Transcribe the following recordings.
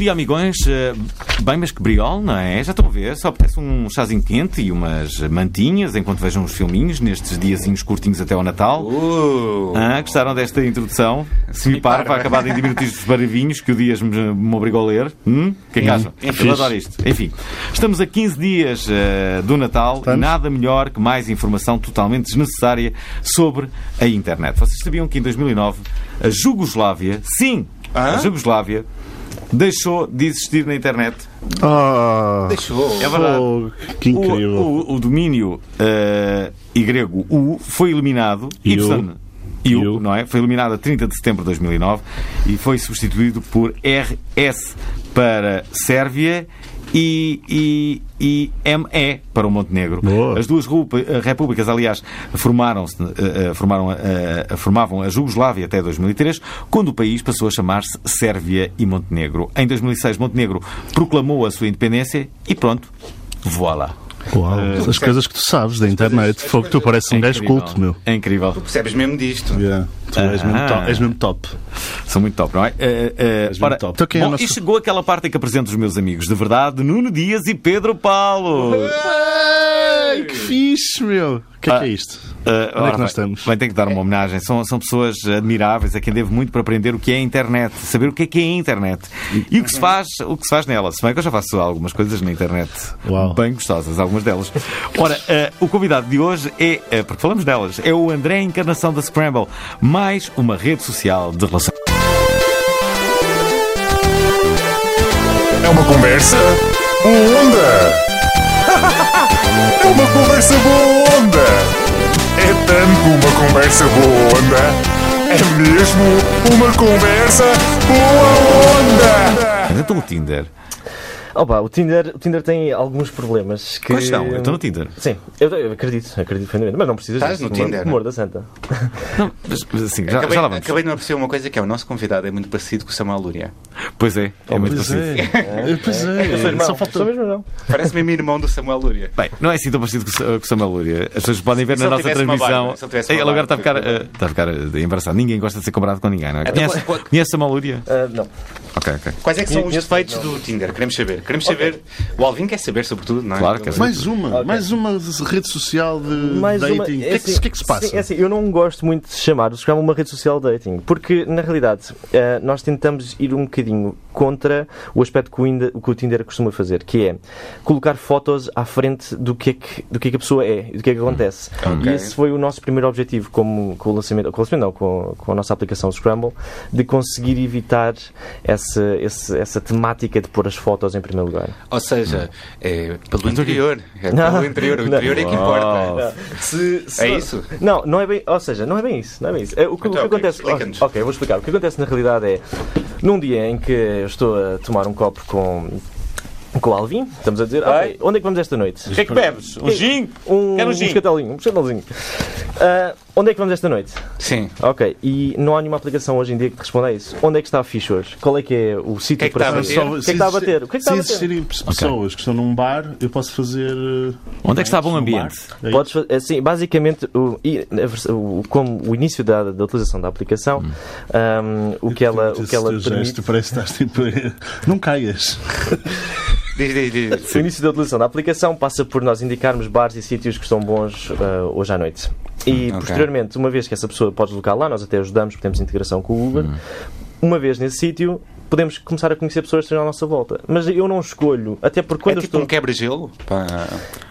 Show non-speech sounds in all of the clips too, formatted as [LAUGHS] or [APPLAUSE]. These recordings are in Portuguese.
Dia, amigões. Eh, Bem, mas que briol, não é? Já estão a ver? Só apetece um chazinho quente e umas mantinhas enquanto vejam os filminhos nestes diazinhos curtinhos até ao Natal. Uh, Ah, gostaram desta introdução? Se me par, vai acabar em diminutivos dos baravinhos que o Dias me, me obrigou a ler. Hum? O que é que acham? Enfim. Eu adoro isto. Enfim, estamos a 15 dias eh, do Natal e Estamos. nada melhor que mais informação totalmente desnecessária sobre a internet. Vocês sabiam que em 2009 a Jugoslávia, sim, a? Jugoslávia, deixou de existir na internet? Ah, deixou. É verdade. fogo, que O, incrível. o- o domínio eh, e grego U foi eliminado. E o? O? não é? Foi eliminado a 30 de setembro de 2009 e foi substituído por RS para Sérvia e, e, e ME para o Montenegro. Boa. As duas eh, repúblicas, aliás, formaram-se, eh, eh, formaram, formavam a Jugoslávia até 2003, quando o país passou a chamar-se Sérvia e Montenegro. Em 2006, Montenegro proclamou a sua independência e pronto, voilà. Uau, as coisas que tu sabes da internet. coisas- Fogo, tu pareces um É gajo incrível. culto, meu. É incrível. Tu percebes mesmo disto. Yeah. Tu és, mesmo Ah. top, és mesmo top. São muito top, não é? Eh, eh, mesmo ora, top. Então é bom, nosso- E chegou aquela parte em que apresento os meus amigos de verdade, Nuno Dias e Pedro Paulo. Ei, que fixe, meu. O que é que é isto? Eh, Onde é que nós estamos? Bem, tenho que dar uma homenagem. São, são pessoas admiráveis a quem devo muito para aprender o que é a internet, saber o que é que é a internet e o que se faz, o que se faz nela. Se bem que eu já faço algumas coisas na internet Uau. bem gostosas, algumas delas. Ora, eh, o convidado de hoje é, eh, porque falamos delas, é o André Encarnação da Scramble, mais uma rede social de relações. É uma conversa onda. É uma conversa boa onda. É tanto uma conversa boa onda. É mesmo uma conversa boa onda. Então o Tinder. Opa, o Tinder, o Tinder tem alguns problemas que... Quais são? Eu estou no Tinder. Sim, eu, eu acredito, acredito perfeitamente, mas não precisas Estás disso. no Tinder? Amor da santa. Não, mas, mas assim, já, acabei, já lá vamos. acabei de me aperceber uma coisa que é o nosso convidado é muito parecido com o Samuel Lúria. Pois é, é muito Pois parecido. é. Pois Eu sou é. irmão, Só falta. mesmo não. Parece mesmo irmão do Samuel Lúria. Bem, não é assim tão parecido com, o Samuel Lúria. As pessoas podem ver Se na nossa transmissão. barba, se ele agora está a ficar, eh, está a ficar eh, embaraçado. Ninguém gosta de ser comparado com ninguém, não é? Então, Conhece, qual- conhece Samuel Lúria? Ah, não. Ok, ok. Quais é que são os defeitos do Tinder? Queremos saber. Queremos saber. O Alvin quer saber, sobretudo, não é? Claro, quer saber. Mais uma, mais uma rede social de Mais dating. uma- o, que é que, assim, que é que se passa? sim, é assim, eu não gosto muito de chamar o Scrum uma rede social de dating, porque na realidade eh, nós tentamos ir um bocadinho contra o aspecto que o, Inda- que o Tinder costuma fazer, que é colocar fotos à frente do que é que, do que, é que a pessoa é e do que é que acontece. Ok. E esse foi o nosso primeiro objetivo como, com o lançamento, com o lançamento não, com, com a nossa aplicação Scramble, de conseguir evitar essa, esse- essa temática de pôr as fotos em primeiro lugar. Ou seja, é pelo interior. É Não. pelo interior. O Não. interior é que importa. Se- se- É isso? Não, não é bem. Ou seja, não é bem isso. Não é bem isso. É, o, que, o Então, que ok, acontece. explica-nos. Ok, vou explicar. O que acontece na realidade é. Num dia em que eu estou a tomar um copo com. Com o Alvin, estamos a dizer, Vai. ok, onde é que vamos esta noite? O que é que bebes? Um gin? Um, Quero um um gin. escatelinho, um escatelinho. Ah, onde é que vamos esta noite? Sim. Ok, e não há nenhuma aplicação hoje em dia que te responda a isso. Onde é que está a ficha hoje? Qual é que é o sítio que é que para está a bater? O que é que está a bater? O que é que está a se existirem pessoas que estão num bar, eu posso fazer. eh, Onde é que está bom ambiente? É Podes fazer, assim, basicamente, o, o- como o início da, da utilização da aplicação, ahm, o que ela, o que ela Esse teu permite, gesto parece que estás tipo. [LAUGHS] Não caias. [LAUGHS] Diz, diz, diz. o início da utilização da aplicação passa por nós indicarmos bares e sítios que estão bons ah, hoje à noite. E ok. posteriormente, uma vez que essa pessoa pode deslocar lá, nós até ajudamos, porque temos integração com o Uber. Uma vez nesse sítio, podemos começar a conhecer pessoas que estão à nossa volta. Mas eu não escolho, até porque quando É eu tipo estou. um quebra-gelo?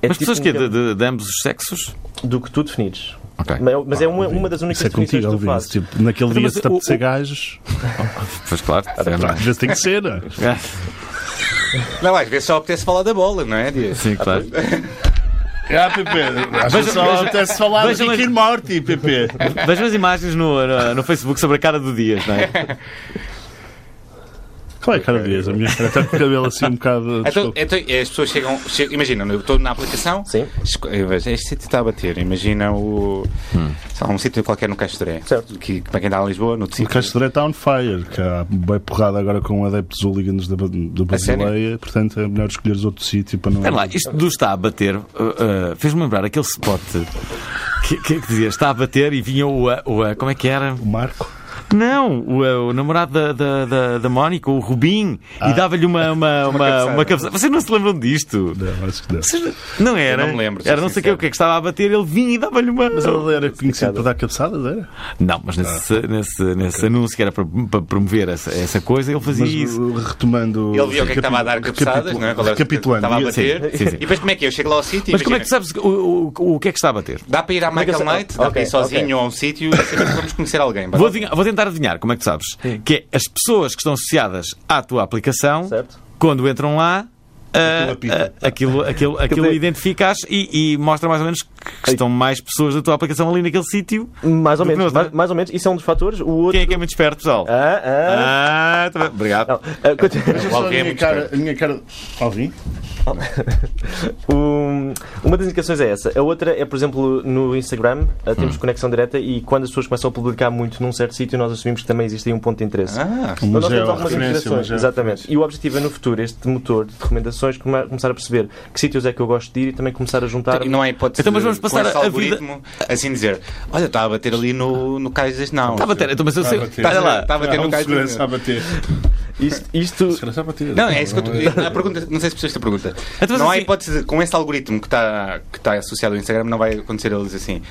É Mas tipo pessoas que é um de, de- de ambos os sexos? do que tu definires. Ok. Mas, mas é uma, uma das únicas Isso é definições contigo, que tu fazes. Tipo, naquele Então, dia mas se te apetecer o- gajos, [LAUGHS] Pois claro. às vezes tem que ser. [LAUGHS] [LAUGHS] não é? Às vezes só apetece falar da bola, não é, Dias? Sim, claro. [LAUGHS] Ah, Pepe, acho que Veja- só veja- apetece falar de veja- Rick and Morty, Pepe. [LAUGHS] Vejam as imagens no, no, no Facebook sobre a cara do Dias, não é? Qual é cara dias? A minha cara está com o cabelo assim um bocado. Então, então, as pessoas chegam, chegam imagina, eu estou na aplicação, Sim. este sítio está a bater, imagina o, sei lá, um sítio qualquer no Castoré, Certo. que para quem está a Lisboa, no O sítio. Castro está on fire, que há bem porrada agora com adeptos hooligans da, da? Basileia, portanto é melhor escolheres outro sítio para não. Espera lá, isto do está a bater uh, uh, fez-me lembrar aquele spot que, que, que dizia está a bater e vinha o, o como é que era? O Marco. Não, o, uh, o namorado da, da, da, da Mónica, o Rubim, e dava-lhe uma, [LAUGHS] uma, uma, cabeçada. uma cabeçada. Vocês não se lembram disto? Não, acho que não. Vocês não era? Eu não me lembro, Era não sei o que, o que é que estava a bater, ele vinha e dava-lhe uma. Mas ele era conhecido por dar cabeçadas, era? Não, mas nesse, nesse, nesse anúncio que era para, para promover essa, essa coisa, ele fazia Mas isso. uh, retomando. Ele viu o que é que estava a dar cabeçadas, não é? Recapitulando. Estava a bater. Sim, sim, sim. E depois como é que é? Eu chego lá ao sítio e Mas como é que imagina, sabes o, o, o que é que está a bater? Dá para ir à é Michael eu sei? Night, dá para Ok, ir sozinho a um sítio e saber que vamos conhecer alguém. Vou, vou tentar adivinhar como é que tu sabes. Que é as pessoas que estão associadas à tua aplicação, Certo. quando entram lá, ah, aquilo, aquilo, aquilo identificas e, e mostra mais ou menos que estão mais pessoas da tua aplicação ali naquele sítio. Mais ou menos, nós, mais, mais ou menos. Isso é um dos fatores. O outro. Quem é que é muito esperto, pessoal? Ah, ah. Ah, tá bem. obrigado. Não, continua. Veja só a é minha cara. A minha cara. Um, [LAUGHS] uma das indicações é essa. A outra é, por exemplo, no Instagram, ah, temos Hum. conexão direta e quando as pessoas começam a publicar muito num certo sítio, nós assumimos que também existe aí um ponto de interesse. Ah, Então nós é temos a algumas mas é exatamente. E o objetivo é no futuro, este motor de recomendações, come- começar a perceber que sítios é que eu gosto de ir e também começar a juntar. E não é hipótese Então, mas vamos passar a algoritmo assim dizer Olha, está a bater ali no, no Cais Não. Está a bater, então, mas eu sei. Está a bater. Está a bater no Cais a bater. Isto, isto- Segurança a. Não, é isso que eu estou. A pergunta, não sei se percebeste esta pergunta. Então, não há assim- hipótese, de- com esse algoritmo que está, que está associado ao Instagram, não vai acontecer eles assim.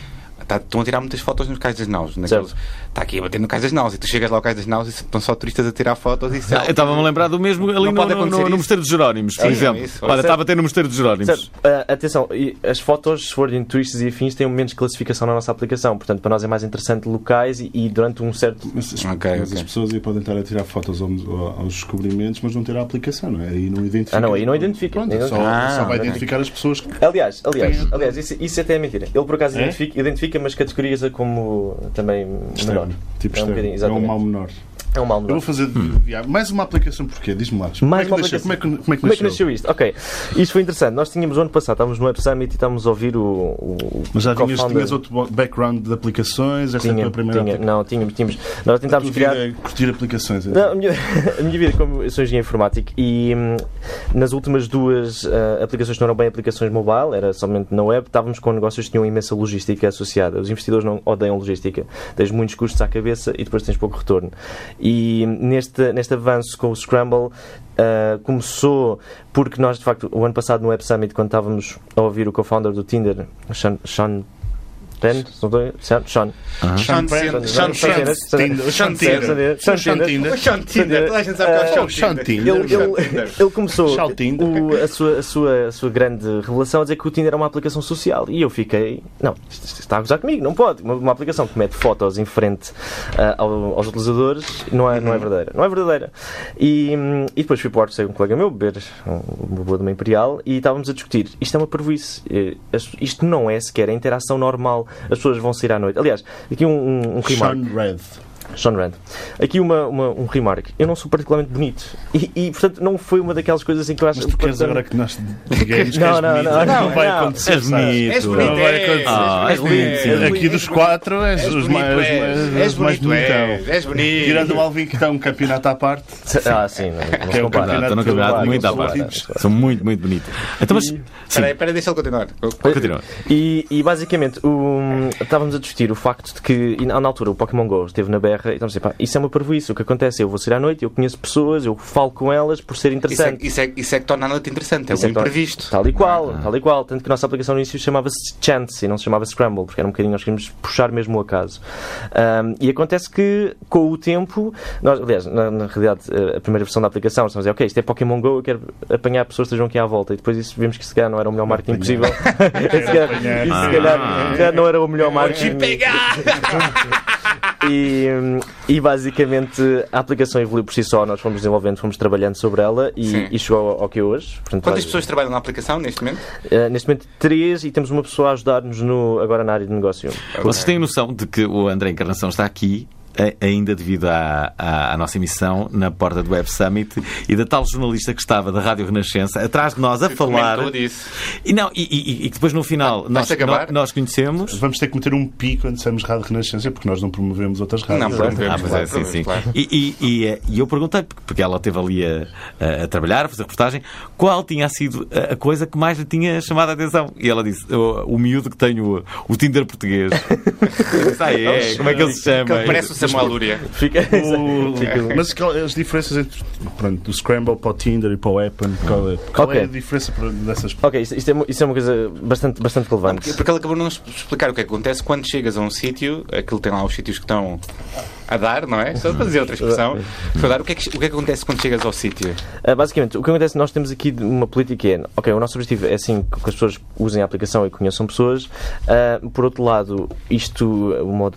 Tá, estão a tirar muitas fotos nos cais das naus. Naqueles, está aqui a bater no cais das naus. E tu chegas lá ao cais das naus e estão só turistas a tirar fotos e Ah, Eu estava-me a lembrar do mesmo ali Não no, no, no, no. Mosteiro dos Jerónimos, por Sim, exemplo. isso. Olha, está a bater no Mosteiro dos Jerónimos. Ah, atenção, as fotos, se forem turistas e afins, têm menos classificação na nossa aplicação. Portanto, para nós é mais interessante locais e, e durante um certo. Mas, as- Ok, mas ok. as pessoas aí podem estar a tirar fotos ao- ao- aos descobrimentos, mas não ter a aplicação, não é? Aí não identifica. Ah, não, aí não identifica. Pronto, só, não- Ah, só vai ok. identificar as pessoas que. Aliás, aliás, aliás isso, isso até é mentira. Ele por acaso É? identifica, identifica, mas categoriza como também menor. Tipo é um externo. é um mal menor. É um mal Eu vou fazer via- mais uma aplicação porquê? Diz-me lá. como, é que uma nasceu, aplicação. como é que como é que Como é que nasceu? nasceu isto? Ok, isto foi interessante. Nós tínhamos o ano passado, estávamos no Web Summit e estávamos a ouvir o. o Mas já tinhas, tinhas outro background de aplicações? Esta é a Tinha, tua primeira tinha, não, tínhamos, tínhamos. Nós tentámos tua criar. vida é curtir aplicações. então. Não, a, minha, [LAUGHS] a minha vida, como eu sou engenheiro informático e hum, nas últimas duas ah, aplicações não eram bem aplicações mobile, era somente na web, estávamos com negócios que tinham imensa logística associada. Os investidores não odeiam logística. Tens muitos custos à cabeça e depois tens pouco retorno. E hum, neste, neste avanço com o Scramble ah, começou porque nós, de facto, o ano passado no Web Summit, quando estávamos a ouvir o co-founder do Tinder, Sean, Sean Estou- Sean, Sean, Sean Tinder. Sean Tinder. Sean Tinder. Sean Tinder. O Sean Tinder. Toda a gente sabe que é o Oh, Sean Sean Tinder. Tinder. Ele, começou o- a, sua, a, sua, a sua grande revelação a dizer que o Tinder era uma aplicação social e eu fiquei, não, isto, está a gozar comigo, não pode. Uma, uma aplicação que mete fotos em frente ah, ao- aos utilizadores não é, não é verdadeira. Não é verdadeira. E, hum, e depois fui para o sei um colega meu beber uma boa de uma Imperial e estávamos a discutir. Isto é uma. Eh, as- Isto não é sequer a interação normal. As pessoas vão sair à noite. Aliás, aqui um, um, um. Sean Red. Sean Rand. Aqui uma, uma- um remark. Eu não sou particularmente bonito. E, e, portanto, não foi uma daquelas coisas em que eu acho Mas tu queres agora que nós digamos que Não, és não, bonito? não, não, não, vai acontecer. És bonito. És bonito, Não vai acontecer. Ah, és bonito. Aqui dos quatro és, És os bonito, mais, és. mais, És mais bonito, bonitão. és. És bonito. Tirando o Alvin que está um campeonato à parte. [LAUGHS] Ah, sim, não, Que é compara. campeonato no campeonato muito à são parte. São muito, muito bonitos. Então, mas. Espera aí, deixa ele continuar. continua. E, e basicamente estávamos a discutir o facto de que na altura o Pokémon GO esteve na berra e estamos a dizer, pá, isso é uma parvoíce. O que acontece é eu vou sair à noite, eu conheço pessoas, eu falo com elas por ser Isso é, interessante. isso, é, isso é que torna a noite interessante, é Isso o é imprevisto. Tal e qual, tal e qual. Tanto que a nossa aplicação no início chamava-se Chance e não se chamava Scramble, porque era um bocadinho, nós queríamos puxar mesmo o acaso. Ahm, e acontece que, com o tempo, nós, aliás, na, na realidade, eh, a primeira versão da aplicação, estamos a dizer, ok, isto é Pokémon Go, eu quero apanhar pessoas que estejam aqui à volta. E depois isso, vimos que se calhar não era o melhor marketing possível. E [LAUGHS] se calhar, se calhar, se calhar não era o melhor marketing. Pegar! [LAUGHS] E, e basicamente a aplicação evoluiu por si só, nós fomos desenvolvendo, fomos trabalhando sobre ela e, e chegou ao, ao que é hoje. Portanto, Quantas basi- pessoas trabalham na aplicação neste momento? eh, neste momento três e temos uma pessoa a ajudar-nos no, agora na área de negócio. Vocês têm noção de que o André Encarnação está aqui ainda devido à, à- à nossa emissão na porta do Web Summit e da tal jornalista que estava da Rádio Renascença atrás de nós a falar Comentou disso. e não e, e- e que depois no final nós, Vais-te acabar? nós, nós conhecemos Vamos ter que meter um pi quando dissemos Rádio Renascença, porque nós não promovemos outras rádios. Não, promovemos, Ah, pois claro, é, sim, sim. claro. E, eu perguntei, porque ela esteve ali a, a- trabalhar, a fazer reportagem, qual tinha sido a, coisa que mais lhe tinha chamado a atenção. E ela disse: o, o miúdo que tem o, o Tinder português. [LAUGHS] Disse, ah, é, como é que ele se chama? Parece o Samuel Lúria. Fica, O- fica- [LAUGHS] Mas qual- as diferenças entre pronto, do Scramble para o Tinder e para o Appen, qual é, qual é Ok. a diferença dessas Ok, isto, isto é, isso é uma coisa bastante, bastante relevante. Porque, porque ele acabou de não explicar o que é que acontece quando chegas a um sítio, aquilo tem lá os sítios que estão a dar, não é? Só para dizer outra expressão. Para dar, o, que é que, o que é que acontece quando chegas ao sítio? Ah, basicamente, o que acontece, nós temos aqui uma política que é, ok, o nosso objetivo é assim que as pessoas usem a aplicação e conheçam pessoas. Ah, por outro lado, isto, um modo,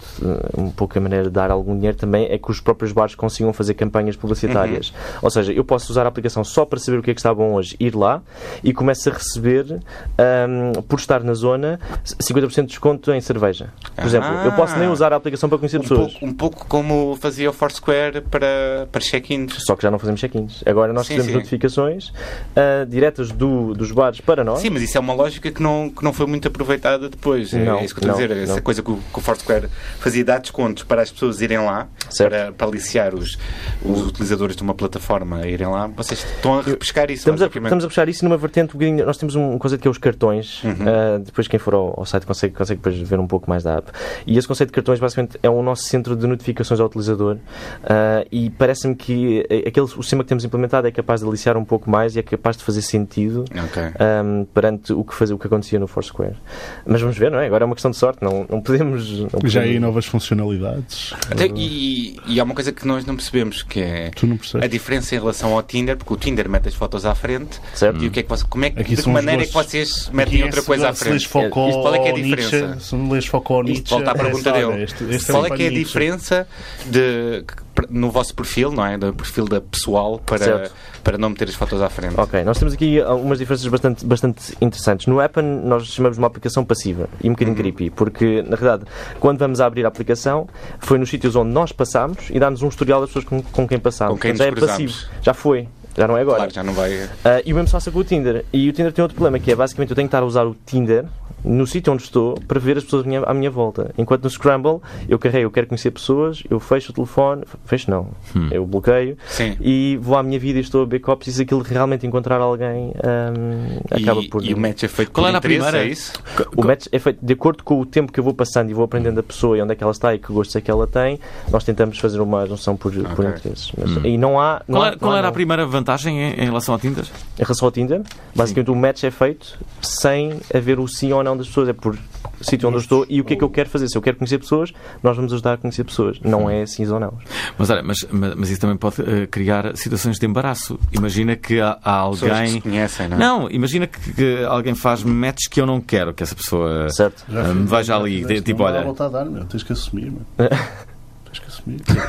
um pouco a maneira de dar algum dinheiro também é que os próprios bares consigam fazer campanhas publicitárias. Ou seja, eu posso usar a aplicação só para saber o que é que está bom hoje, ir lá e começo a receber, ahm, por estar na zona, 50% de desconto em cerveja. Por exemplo, eu posso nem usar a aplicação para conhecer Um pessoas. pouco, um pouco como fazia o Foursquare para, para check-ins. Só que já não fazemos check-ins. Agora nós Sim, recebemos sim. notificações ah, diretas do, dos bares para nós. Sim, mas isso é uma lógica que não, que não foi muito aproveitada depois. É- Não, é isso que eu estou a não, dizer. Essa não. coisa que o, que o Foursquare fazia dar descontos para as pessoas irem lá, Certo. para, para aliciar os, os utilizadores de uma plataforma a irem lá. Vocês estão a repescar isso, Estamos a, estamos a puxar isso numa vertente bocadinho. Nós temos um conceito que é os cartões. Uhum. Ah, depois, quem for ao, ao site consegue, consegue depois ver um pouco mais da app. E esse conceito de cartões, basicamente, é o nosso centro de notificações ao utilizador. Ah, e parece-me que eh, aquele, o sistema que temos implementado é capaz de aliciar um pouco mais e é capaz de fazer sentido. Ok. ahm, perante o que, fazia, o que acontecia no Foursquare. Mas vamos ver, não é? Agora é uma questão de sorte, não, não podemos. Não podemos Já aí novas funcionalidades. Até- e, e há uma coisa que nós não percebemos que é Tu não a diferença em relação ao Tinder, porque o Tinder mete as fotos à frente Certo. e o que é que você, como é que, Aqui de que maneira é que vocês metem Aqui é outra se- coisa à frente? Foucault, Isto, qual é que é a Nietzsche, diferença? se não lês Foucault, Nietzsche... Isto volta à pergunta é, dele. este- este Qual é que é a Nietzsche. diferença de, no vosso perfil, não é? Do perfil da pessoal para, Certo. para não meter as fotos à frente? Ok, nós temos aqui algumas diferenças bastante, bastante interessantes. No Appen, nós chamamos de uma aplicação passiva e um bocadinho creepy, porque, na verdade, quando vamos a abrir a aplicação, foi nos sítios onde nós passámos e dá-nos um historial das pessoas com, com quem passámos. Com quem Portanto, já é passivo. Já foi. Já não é agora. Claro, já não vai. Ah, e o mesmo se passa com o Tinder. E o Tinder tem outro problema, que é basicamente eu tenho que estar a usar o Tinder no sítio onde estou para ver as pessoas à minha, à minha volta. Enquanto no Scramble eu carrego, eu quero conhecer pessoas, eu fecho o telefone, fecho não, eu bloqueio Sim. e vou à minha vida e estou a copies e se aquilo realmente encontrar alguém hum, acaba E, por. e o match é feito Qual por era primeira? é isso? O match é feito de acordo com o tempo que eu vou passando e vou aprendendo a pessoa e onde é que ela está e que gostos é que ela tem. Nós tentamos fazer uma junção por, por interesses. Mas, E não há. Não Qual, há- era- qual não há era a primeira vantagem em, em relação ao Tinder? Em relação ao Tinder, basicamente o match é feito sem haver o sim ou não das pessoas. É por sítio onde eu estou e o que é que eu quero fazer. Se eu quero conhecer pessoas, nós vamos ajudar a conhecer pessoas. Não é sim ou não. Mas, olha, mas, mas, mas isso também pode eh, criar situações de embaraço. Imagina que há, há Pessoas que se alguém. conhecem, não é? Não, imagina que, que alguém faz matches que eu não quero que essa pessoa Certo? Fiz, me veja já ali. Tipo, não dá olha, volta a dar, meu. Tens que assumir, meu. [LAUGHS]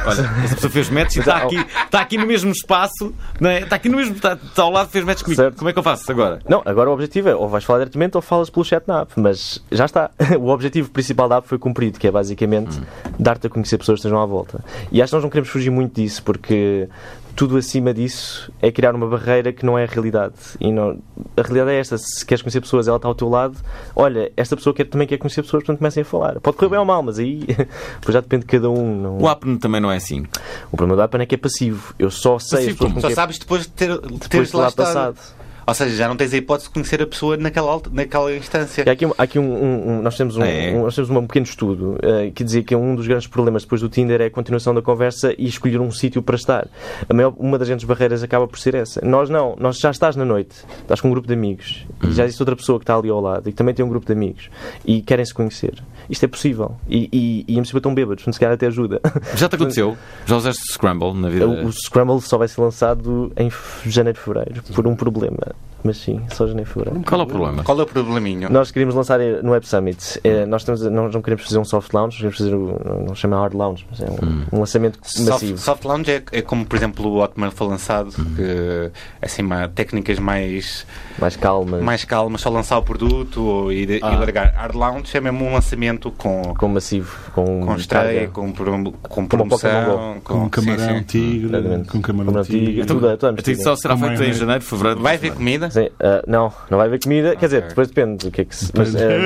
Olha, essa pessoa fez match e está aqui, está aqui no mesmo espaço, não é? está aqui no mesmo. Está, está ao lado, fez match comigo. Certo. Como é que eu faço agora? Não, agora o objetivo é ou vais falar diretamente ou falas pelo chat na app, mas já está. [LAUGHS] O objetivo principal da app foi cumprido, que é basicamente dar-te a conhecer pessoas que estejam à volta. E acho que nós não queremos fugir muito disso, porque tudo acima disso é criar uma barreira que não é a realidade. E não, a realidade é esta: se queres conhecer pessoas, ela está ao teu lado, olha, esta pessoa quer, também quer conhecer pessoas, portanto comecem a falar. Pode correr bem ou mal, mas aí [LAUGHS] pois já depende de cada um. Não... O app também não é assim. O problema da app é que é passivo. Eu só sei Passivo Só sabes depois de ter, de depois teres de lá lá passado. Ou seja, já não tens a hipótese de conhecer a pessoa naquela, naquela instância. Há aqui, um- há aqui um, um- um- nós temos um, É. um- nós temos um pequeno estudo eh, que dizia que um dos grandes problemas depois do Tinder é a continuação da conversa e escolher um sítio para estar. Maior, uma das grandes barreiras acaba por ser essa. Nós não, nós já estás na noite, estás com um grupo de amigos e já existe outra pessoa que está ali ao lado e que também tem um grupo de amigos e querem se conhecer. Isto é possível. E, e, e em princípio estão bêbados, se calhar até ajuda. Já te aconteceu? Já usaste Scramble na vida? O, o Scramble só vai ser lançado em janeiro, fevereiro, por um problema. mas sim, só janeiro e fevereiro. Qual é o problema? Qual é o probleminho? Nós queríamos lançar no Web Summit. Eh, nós temos, não, não queremos fazer um soft launch, queremos fazer o, não chama hard launch, mas é um, um lançamento Soft, massivo. soft Lounge é, é como, por exemplo, o Hotmail foi lançado, que assim, uma, técnicas mais, Mais calma, mais calmas, só lançar o produto e, de- e Ah. largar. Hard Lounge é mesmo um lançamento com, com massivo, com, com estreia, com, prom- com promoção, Com sim, camarão sim. tigre, Exatamente. com camarão Camarão tigre, tigre. tudo, tudo a A mexer. só será feito é, em né? janeiro, fevereiro. Vai haver comida? Sim, ah, não, não vai haver comida. Quer dizer, depois depende do que é que se. Mas, eh,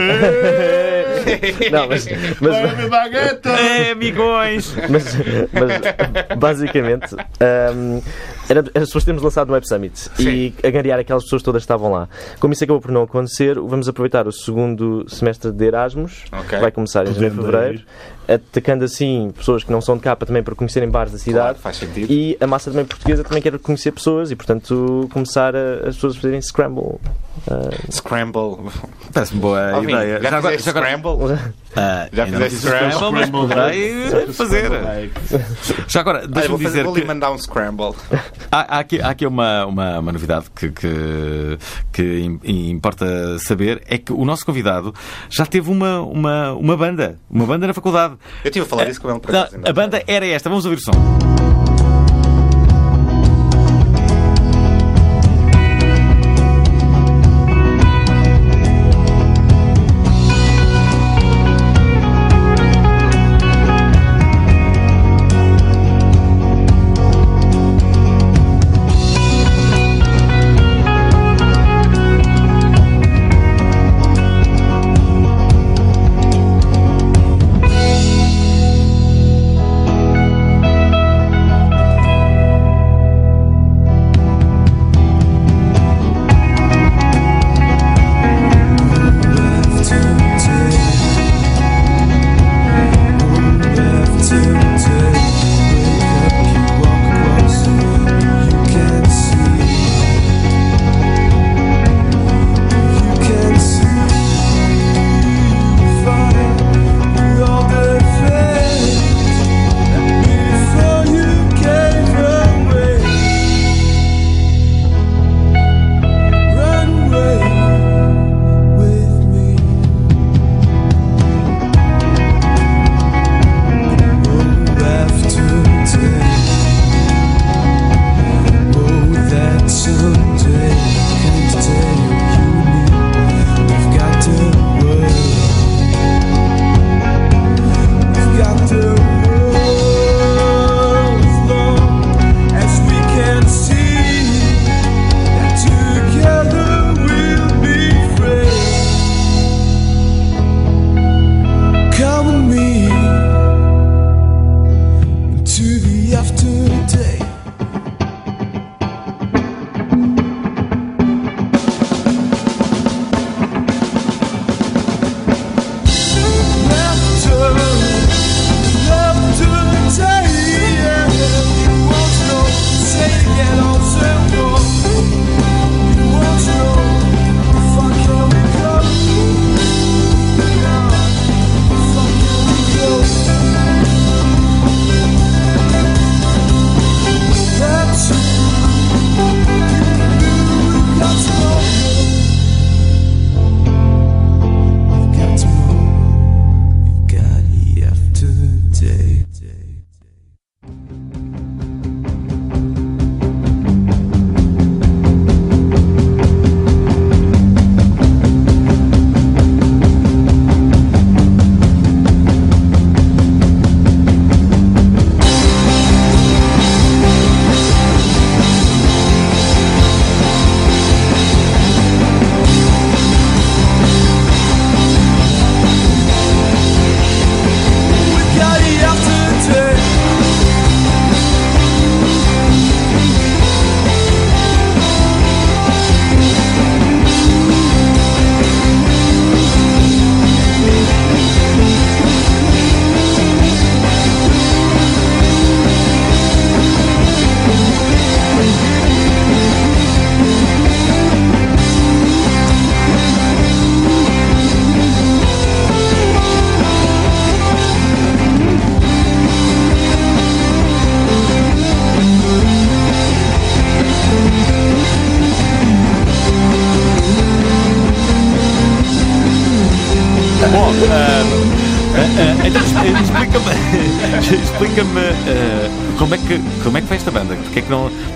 [LAUGHS] não, mas, mas, É, amigões! [LAUGHS] mas, mas basicamente ahm, era, era as pessoas termos lançado no Web Summit e angariar aquelas pessoas todas que estavam lá. Como isso acabou por não acontecer, vamos aproveitar o segundo semestre de Erasmus, Ok. que vai começar em janeiro fevereiro, atacando assim pessoas que não são de capa também para conhecerem bares da Claro, cidade. faz sentido. E a massa também portuguesa também quer conhecer pessoas e, portanto, começar a, as pessoas a fazerem scramble. ah, Scramble. Parece-me boa Vini, ideia. Já, fizeste agora- Scramble? [LAUGHS] Ah, Já fizeste fiz o scramble? mas [LAUGHS] poderei fazer. Já agora, Olha, deixa-me dizer vou que lhe mandar um Scramble. há, há aqui, há aqui uma, uma, uma novidade que, que, que im- importa saber: é que o nosso convidado já teve uma, uma, uma banda, uma banda na faculdade. Eu estive a falar disso com ele a banda era esta, vamos ouvir o som.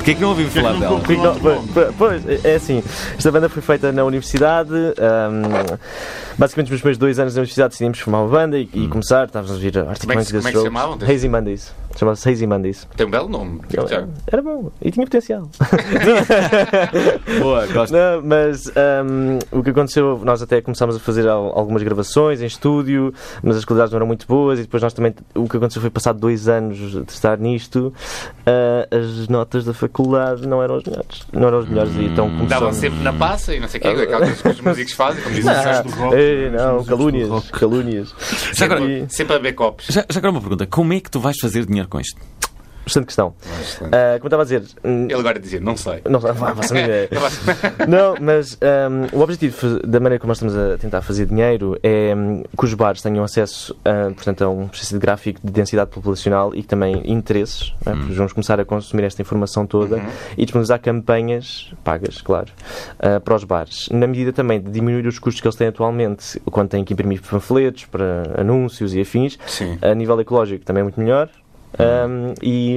Porquê é que não ouvimos falar não dela? Não, pois- Pois, é assim, esta banda foi feita na universidade. ahm, basicamente, nos meus dois anos na universidade decidimos formar uma banda e, e começar. Estávamos a ouvir Arctic Como é que se- Monkeys, como é que se chamavam? Hazy Mondays. Chamava-se Hazy Mondays. Tem um belo nome. Já. Era bom e tinha potencial. [LAUGHS] Boa, gosto. Não, mas ahm, o que aconteceu, nós até começámos a fazer al- algumas gravações em estúdio, mas as qualidades não eram muito boas e depois nós também, o que aconteceu foi passado dois anos de estar nisto, ah, as notas da faculdade não eram as melhores. Não eram as melhores e então Davam começamos... sempre na passa e não sei o quê, aquela coisa que os músicos fazem, como dizem os Ah, do rock, ei, os não, calúnias, calúnias. Já agora, E- Sempre a já, já agora uma pergunta: como é que tu vais fazer dinheiro com isto? Bastante questão. Ah, como estava a dizer, hum, Ele agora dizia, não sei. não, não faço ideia. Não, mas hum, o objetivo da maneira como nós estamos a tentar fazer dinheiro é hum, que os bares tenham acesso a, portanto, a um processo de gráfico de densidade populacional e também interesses. não é? Porque vamos começar a consumir esta informação toda e disponibilizar campanhas pagas, claro, ah, para os bares. Na medida também de diminuir os custos que eles têm atualmente, quando têm que imprimir panfletos para anúncios e afins, Sim. a nível ecológico também é muito melhor. Um, e,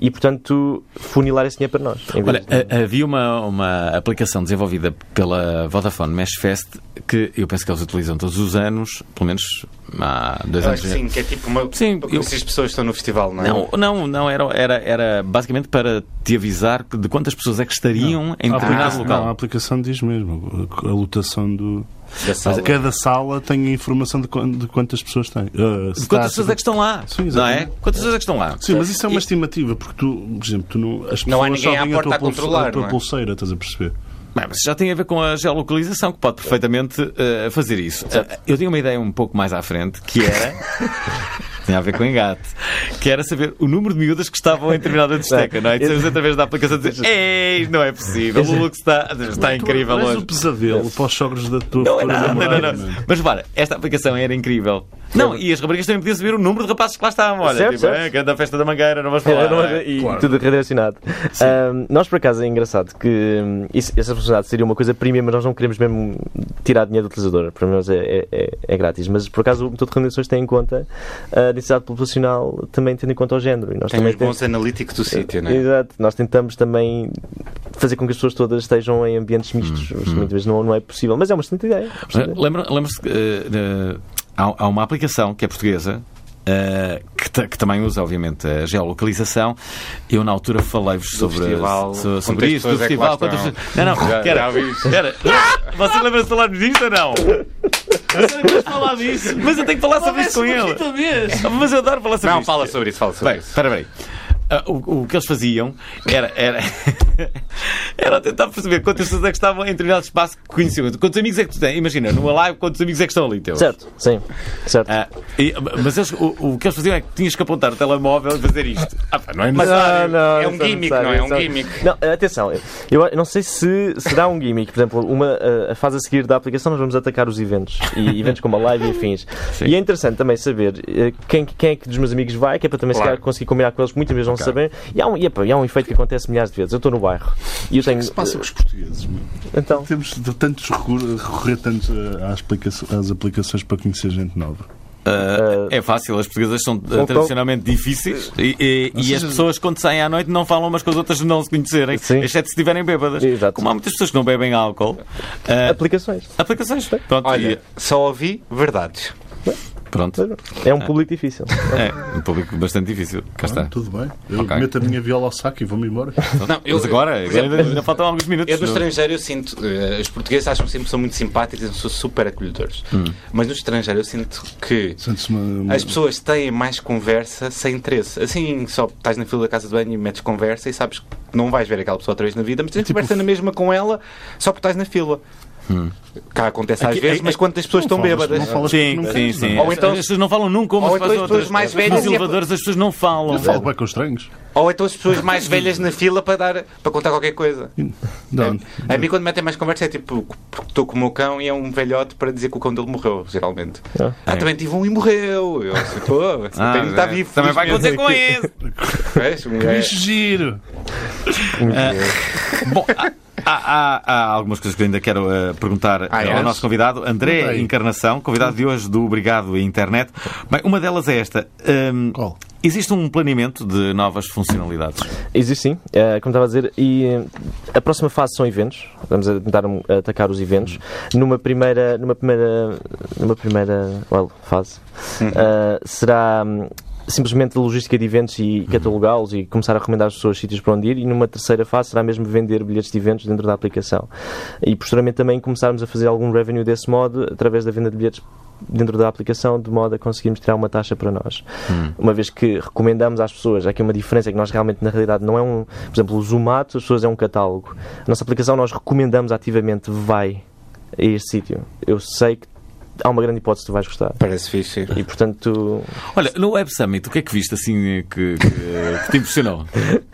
e portanto funilar esse dinheiro para nós em Olha, de- ha- havia uma, uma aplicação desenvolvida pela Vodafone Mesh Fest que eu penso que eles utilizam todos os anos, pelo menos há dois Eu anos. acho que sim, que é tipo uma. Sim, eu- conhecer as pessoas estão no festival, não é? Não, não, não era, era, era basicamente para te avisar de quantas pessoas é que estariam em A determinado aplicação, não, a local. aplicação diz mesmo. A lotação do. Sala. Cada sala tem a informação de, quan- de quantas pessoas tem. Uh, De quantas está a pessoas é que estão lá? Sim, não é? Quantas pessoas é que estão lá? Sim, mas isso é uma E- estimativa, porque tu, por exemplo, tu não, as pessoas Não há ninguém só à porta a pulse- controlar, a tua não é? pulseira, estás a perceber? Bem, mas já tem a ver com a geolocalização, que pode perfeitamente eh, fazer isso. Eh, eu tinha uma ideia um pouco mais à frente, que era. [LAUGHS] Tinha a ver com engate. Que era saber o número de miúdas que estavam em determinada discoteca, não é? E dizemos através da aplicação dizer: [LAUGHS] Ei, não é possível, o look está, está incrível Tu hoje. o pesadelo para os sogros da tua Não é não, namorada, não, man. Mas repara, esta aplicação era incrível. Não, e as raparigas também podiam saber o número de rapazes que lá estavam. Olha, Certo, tipo, certo. "Ah, grande festa da mangueira, não vamos É, falar. não não é- é?" e Claro. tudo redirecionado. Ahm, nós, por acaso, é engraçado que hum, isso- essa funcionalidade seria uma coisa premium, mas nós não queremos mesmo tirar dinheiro do utilizador. Para nós é, é, é- é grátis. Mas, por acaso, o motor de recomendações tem em conta a densidade populacional, também tendo em conta o género. E nós Tem também os bons analíticos do sítio, não é? Exato. Nós tentamos também fazer com que as pessoas todas estejam em ambientes mistos. Hum, Mas Muitas vezes não, não é possível. Mas é uma excelente ideia. Lembra- Lembra-se que eh, eh, há, há uma aplicação que é portuguesa. eh, que, que também usa, obviamente, a geolocalização. Eu, na altura, falei-vos sobre, festival. so- sobre isso, do é festival. quantas Não, não, Já- era, já isso. era- [LAUGHS] Você lembra-se de falarmos disto ou não? Falar disso. Mas eu tenho que falar sobre isso com ele. Mas eu adoro falar sobre Não, isto. fala sobre isso, fala sobre Bem, isso. espera bem. Ah, o, o que eles faziam era, era, [LAUGHS] era tentar perceber quantas pessoas é que estavam em determinado espaço que conheciam. Quantos amigos é que tu tens? Imagina, numa live, quantos amigos é que estão ali teus? Certo, sim. Certo. Ah, e- mas eles- o, o que eles faziam é que tinhas que apontar o telemóvel e fazer isto. Ah, pá, não é necessário. É um isso gimmick, não é? É um gimmick. Não, atenção, eu não sei se será um gimmick. Por exemplo, uma, a- a fase a seguir da aplicação, nós vamos atacar os eventos. E [LAUGHS] eventos como a live e afins. Sim. E é interessante também saber eh, quem, quem é que dos meus amigos vai, que é para também se Claro. calhar, conseguir combinar com eles, que muitas vezes não Ok. sabem. E há, um, e, e há um efeito que acontece milhares de vezes. Eu estou no bairro e eu tenho. O que se passa com os portugueses? meu? Então, Temos de tantos recorrer, recorrer tantos a- às, aplicações, às aplicações para conhecer gente nova. Ah, é fácil, as portuguesas são ah, São tradicionalmente difíceis e, e- e as pessoas, quando saem à noite, não falam umas com as outras de não se conhecerem, Sim. exceto se estiverem bêbadas. Exato. Como há muitas pessoas que não bebem álcool, ah, aplicações. aplicações. Pronto, Olha, e- só ouvi verdades. Pronto. É um público difícil. É um público bastante difícil. Cá está. Ah, tudo bem. Eu Ok. meto a minha viola ao saco e vou-me embora. Não, eu, Mas agora, por agora exemplo, ainda, ainda faltam alguns minutos. Eu no no- estrangeiro eu sinto, eh, os portugueses acham sempre que são muito simpáticos e são super acolhedores. Hum. Mas no estrangeiro eu sinto que Sente-se uma- uma- as pessoas têm mais conversa sem interesse. Assim, só estás na fila da casa de banho e metes conversa e sabes que não vais ver aquela pessoa outra vez na vida, mas tens Tipo- conversa na mesma com ela só porque estás na fila. Cá acontece às vezes, é- mas quantas pessoas estão falas- bêbadas? não falas Sim, não sim, sim. Ou então- as pessoas não falam nunca umas ou as então as pessoas outras. mais velhas Nos e é- elevadores as pessoas não falam. Eu falo bem com estranhos. Ou então as pessoas mais velhas na fila para, dar, para contar qualquer coisa. Não, A mim, quando metem mais conversa, é tipo, porque estou com o meu cão e é um velhote para dizer que o cão dele morreu, geralmente. Ah. Ah, também tive um e morreu. Eu assim, pô, [LAUGHS] assim, Ah, está é. vivo. Também vai acontecer com [LAUGHS] esse. Que é- bicho giro! Bom, há, Há, há- algumas coisas que eu ainda quero eh, perguntar Ah, eh, é? ao nosso convidado, André. Encarnação, convidado de hoje do Obrigado Internet. Bem, uma delas é esta. Hum, Qual? existe um planeamento de novas funcionalidades? Existe sim, eh, como estava a dizer, e a próxima fase são eventos. Vamos a tentar um, atacar os eventos. Numa primeira, numa primeira, numa primeira well, fase, eh, será hum, simplesmente a logística de eventos e catalogá-los e começar a recomendar às pessoas sítios para onde ir. E numa terceira fase será mesmo vender bilhetes de eventos dentro da aplicação. E posteriormente também começarmos a fazer algum revenue desse modo através da venda de bilhetes dentro da aplicação, de modo a conseguirmos tirar uma taxa para nós. Uma vez que recomendamos às pessoas, aqui uma diferença que nós realmente, na realidade, não é um. Por exemplo, o Zoomato, as pessoas é um catálogo. A nossa aplicação nós recomendamos ativamente, vai a este sítio. Eu sei que há uma grande hipótese que tu vais gostar. Parece fixe. E portanto, tu, Olha, no Web Summit, o que é que viste assim que, que- que te impressionou?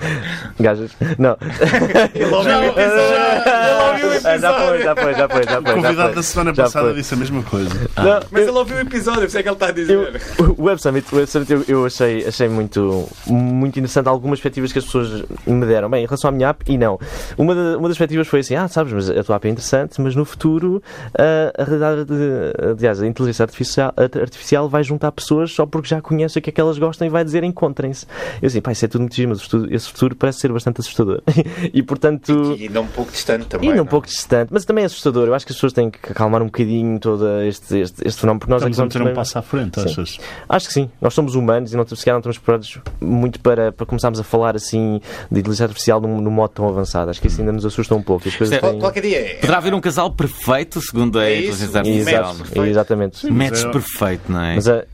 [LAUGHS] gajas. Não. [LAUGHS] Ele ouviu o episódio. O Ah, já foi, já foi, já foi, já O foi. já convidado da semana Já passada foi. disse a mesma coisa. Não, Mas ele ouviu o episódio, por isso é que ele está a dizer. Eu- o Web Summit, o Web Summit eu, eu achei, achei muito, muito interessante algumas perspectivas que as pessoas me deram. Bem, em relação à minha app, e não. Uma, da- uma das perspectivas foi assim: ah, sabes, mas a tua app é interessante, mas no futuro ah, a realidade, de, aliás, a inteligência artificial, artificial vai juntar pessoas só porque já conhece o que é que elas gostam e vai dizer encontrem-se. Eu assim, pá, isso é tudo muito giro, mas o futuro- esse futuro parece ser bastante assustador. [LAUGHS] e portanto. E ainda um pouco distante também. E ainda um é? pouco distante, mas também é assustador. Eu acho que as pessoas têm que acalmar um bocadinho todo este, este, este fenómeno, porque nós Estamos a acabamos meter um também- passo à frente, Sim. achas? Acho que sim. Nós somos humanos e não, se calhar não estamos preparados muito para, para começarmos a falar assim de inteligência artificial num, num modo tão avançado. Acho que isso ainda nos assusta um pouco. As é- têm... Qualquer dia é. Poderá haver um casal perfeito, segundo a É inteligência artificial. match. Exato, exatamente. Match é- perfeito, não é? Mas a,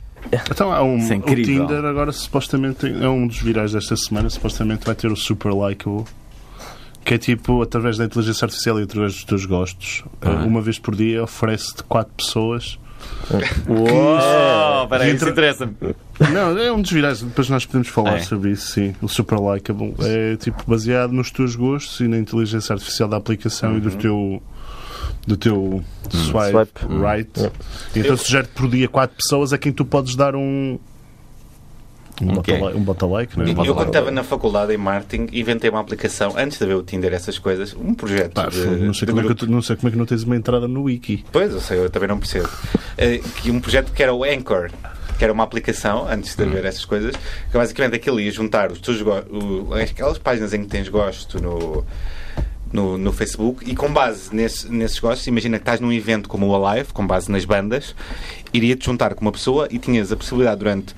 Então há um, é o. Tinder agora supostamente é um dos virais desta semana, supostamente vai ter o Super Likeable. Que é tipo, através da inteligência artificial e através dos teus gostos, eh, uma vez por dia oferece-te quatro pessoas. [LAUGHS] Uou, peraí, isso Entra- interessa-me. Não, é um dos virais, depois nós podemos falar É. sobre isso, sim. O Super Likeable é tipo baseado nos teus gostos e na inteligência artificial da aplicação e do teu do teu swipe, Swipe. right. Então sugere por dia quatro pessoas a quem tu podes dar um um Ok. bota like, um bota like, não é? Um Eu, bota quando like. estava na faculdade em marketing, inventei uma aplicação, antes de haver o Tinder, essas coisas, um projeto. Pá, de, não, sei de como é eu tu- não sei como é que não tens uma entrada no wiki. Pois, eu sei, eu também não percebo. Eh, que um projeto que era o Anchor, que era uma aplicação, antes de haver essas coisas, que basicamente aquilo ia juntar os teus o- aquelas páginas em que tens gosto no. No, no Facebook e com base nesse- nesses gostos, imagina que estás num evento como o Alive, com base nas bandas, iria-te juntar com uma pessoa e tinhas a possibilidade durante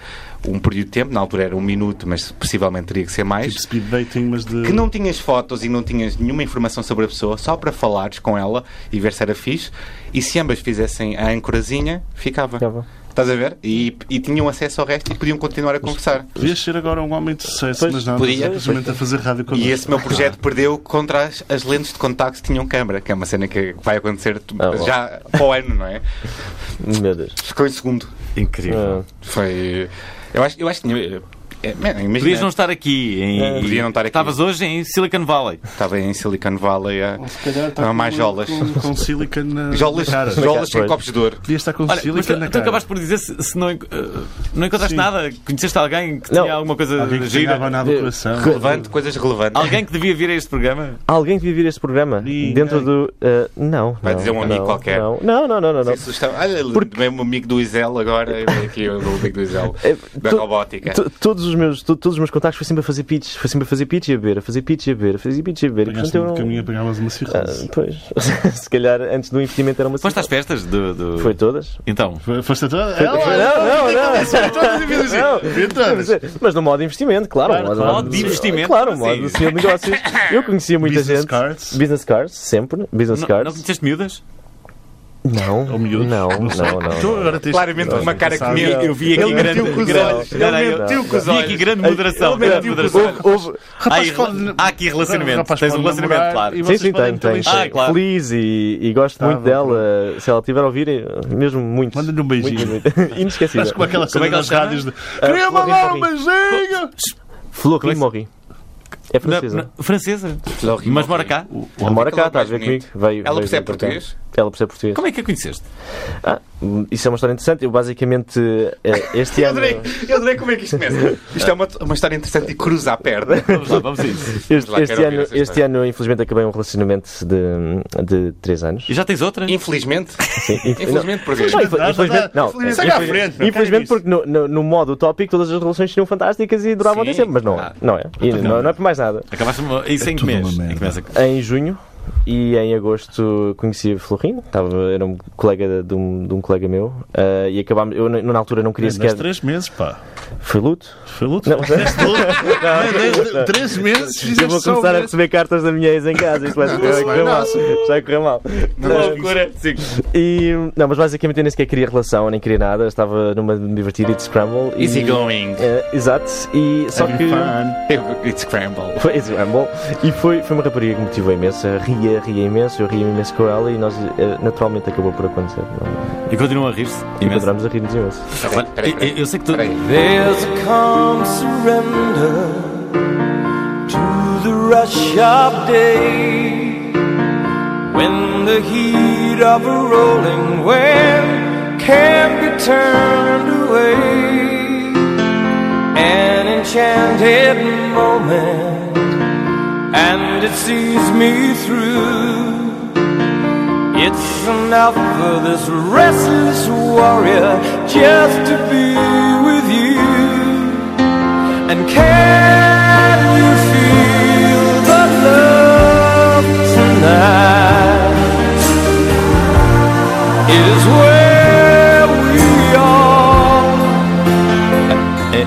um período de tempo, na altura era um minuto, mas possivelmente teria que ser mais, Tipo speed dating, mas de. que não tinhas fotos e não tinhas nenhuma informação sobre a pessoa, só para falares com ela e ver se era fixe. E se ambas fizessem a ancorazinha, ficava. Ficava. Estás a ver? E, e tinham acesso ao resto e podiam continuar a conversar. Podias ser agora um homem de sucesso, Pois, mas não, podia. simplesmente a fazer rádio connosco. E esse meu projeto perdeu contra as, as lentes de contacto que tinham câmara, que é uma cena que vai acontecer Ah, já para o ano, não é? Meu Deus. Ficou em segundo. Incrível. Ah, Foi. Eu acho, eu acho que tinha. É, man, imagina, Podias não estar aqui. Em... Podia não estar aqui. Estavas hoje em Silicon Valley. Estava em Silicon Valley a. Se calhar está Não, com, mais jolas. Com, com silicon na, Jolas, cara. jolas sem copos de ouro. Podias estar com Olha, mas silicon tu, na tu cara. acabaste por dizer se, se não, eh, não encontraste Sim. nada, conheceste alguém que Não. tinha alguma coisa Alguém que gira? nada do coração. Relevante, coisas relevantes. Alguém que devia vir a este programa? Alguém que devia vir este programa? Ninguém. Dentro do. ah, não. Vai não, dizer um amigo não, qualquer. Não, não, não, não. não, não. Olha, Porque... um amigo do Isel agora, aqui o amigo do Isel, [LAUGHS] É, da robótica. to- todos, os meus, to- todos os meus contactos foi sempre a fazer pitch, foi sempre a fazer pitch e a beber, a fazer pitch e a beber, a fazer pitch e a beber. Apanhaste portanto, eu um não- caminho, apanhavas uma Ah, cirrose. pois, [LAUGHS] se calhar antes do investimento era uma Foste às cirrose. festas do. do- Foi todas? Então. Foi- Foste a toda? Foi- Ela- foi- não, não, não. todas e assim. Não, todas. mas, no modo de investimento, claro. Claro, modo. Modo de investimento, Claro, como modo assim? de negócios. Eu conhecia muita Business gente. cards. Business cards, sempre. Business Não, não cards. conheceste miúdas? Não, Ou miúdos. não, não, sei. não. Tu agora tens Claramente Não, uma cara sabe. comigo. Eu vi aqui Ele grande. mentiu com os grande- Ele mentiu com os Vi aqui grande moderação. Ele Grande com moderação. Houve, Rapaz Há, aqui relacionamento. rapaz Tens um relacionamento, claro. e Sim, vocês sim, também tem. Ah, claro. Feliz e, e gosto muito dela. Se ela estiver a ouvir, eh, mesmo muito. Manda-lhe um beijinho. [LAUGHS] Inesquecível. Estás com aquela Como é cena que ela das rádios de... Ah, Queria mandar um beijinho! Florine Morri. É francesa. francesa. Mas mora cá. Ela mora cá, Qual é está a ver comigo. Veio, Ela percebe português? Ela percebe português. Como é que a conheceste? Ah, isso é uma história interessante. Eu basicamente eh, este Eu ano. adorei, eu adorei como é que isto começa. Isto é uma, uma história interessante e cruza a perna. [LAUGHS] Vamos lá, vamos a isso. Este, lá, este ano, este ano, infelizmente, acabei um relacionamento de, de 3 anos. E já tens outra? Infelizmente. Sim, inf- Infelizmente, porquê? Não, infel- Não, infelizmente, não. Infelizmente, não Infelizmente, porque no, no, no modo utópico todas as relações seriam fantásticas e duravam até sempre, mas não é. Ah. Não é. E não, não é por mais nada. Acabaste isso em que tudo mês? uma Em que mês é Em junho e em agosto conheci a Florino, estava, era um colega de um, de um colega meu eh, e acabámos. Eu, na altura, não queria Nas sequer. três meses, pá. Foi luto? Foi luto. Não, [LAUGHS] luto. Desde- Três meses Eu vou começar a receber cartas da minha ex em casa. Isto vai Não, isso correr mal. não. Vai correr mal. Eh, loucura. E, não, mas basicamente eu nem sequer queria relação, nem queria nada. Estava numa e de Scramble. Easy going. Eh, exato. E só que. fun. It's scramble. Foi Scramble. E foi, foi uma rapariga que me motivou imenso. Ria, ria imenso. Eu ria imenso com ela e nós eh, naturalmente acabou por acontecer. Não- E continuam a rir-se? E continuamos a rir-nos imenso. Peraí, eu- peraí. Eu sei que tu. Peraí. There's a calm surrender to the rush of day when the heat of a rolling wave can't be turned away. An enchanted moment, and it sees me through. It's enough for this restless warrior just to be with you. And can you feel the love tonight? It is where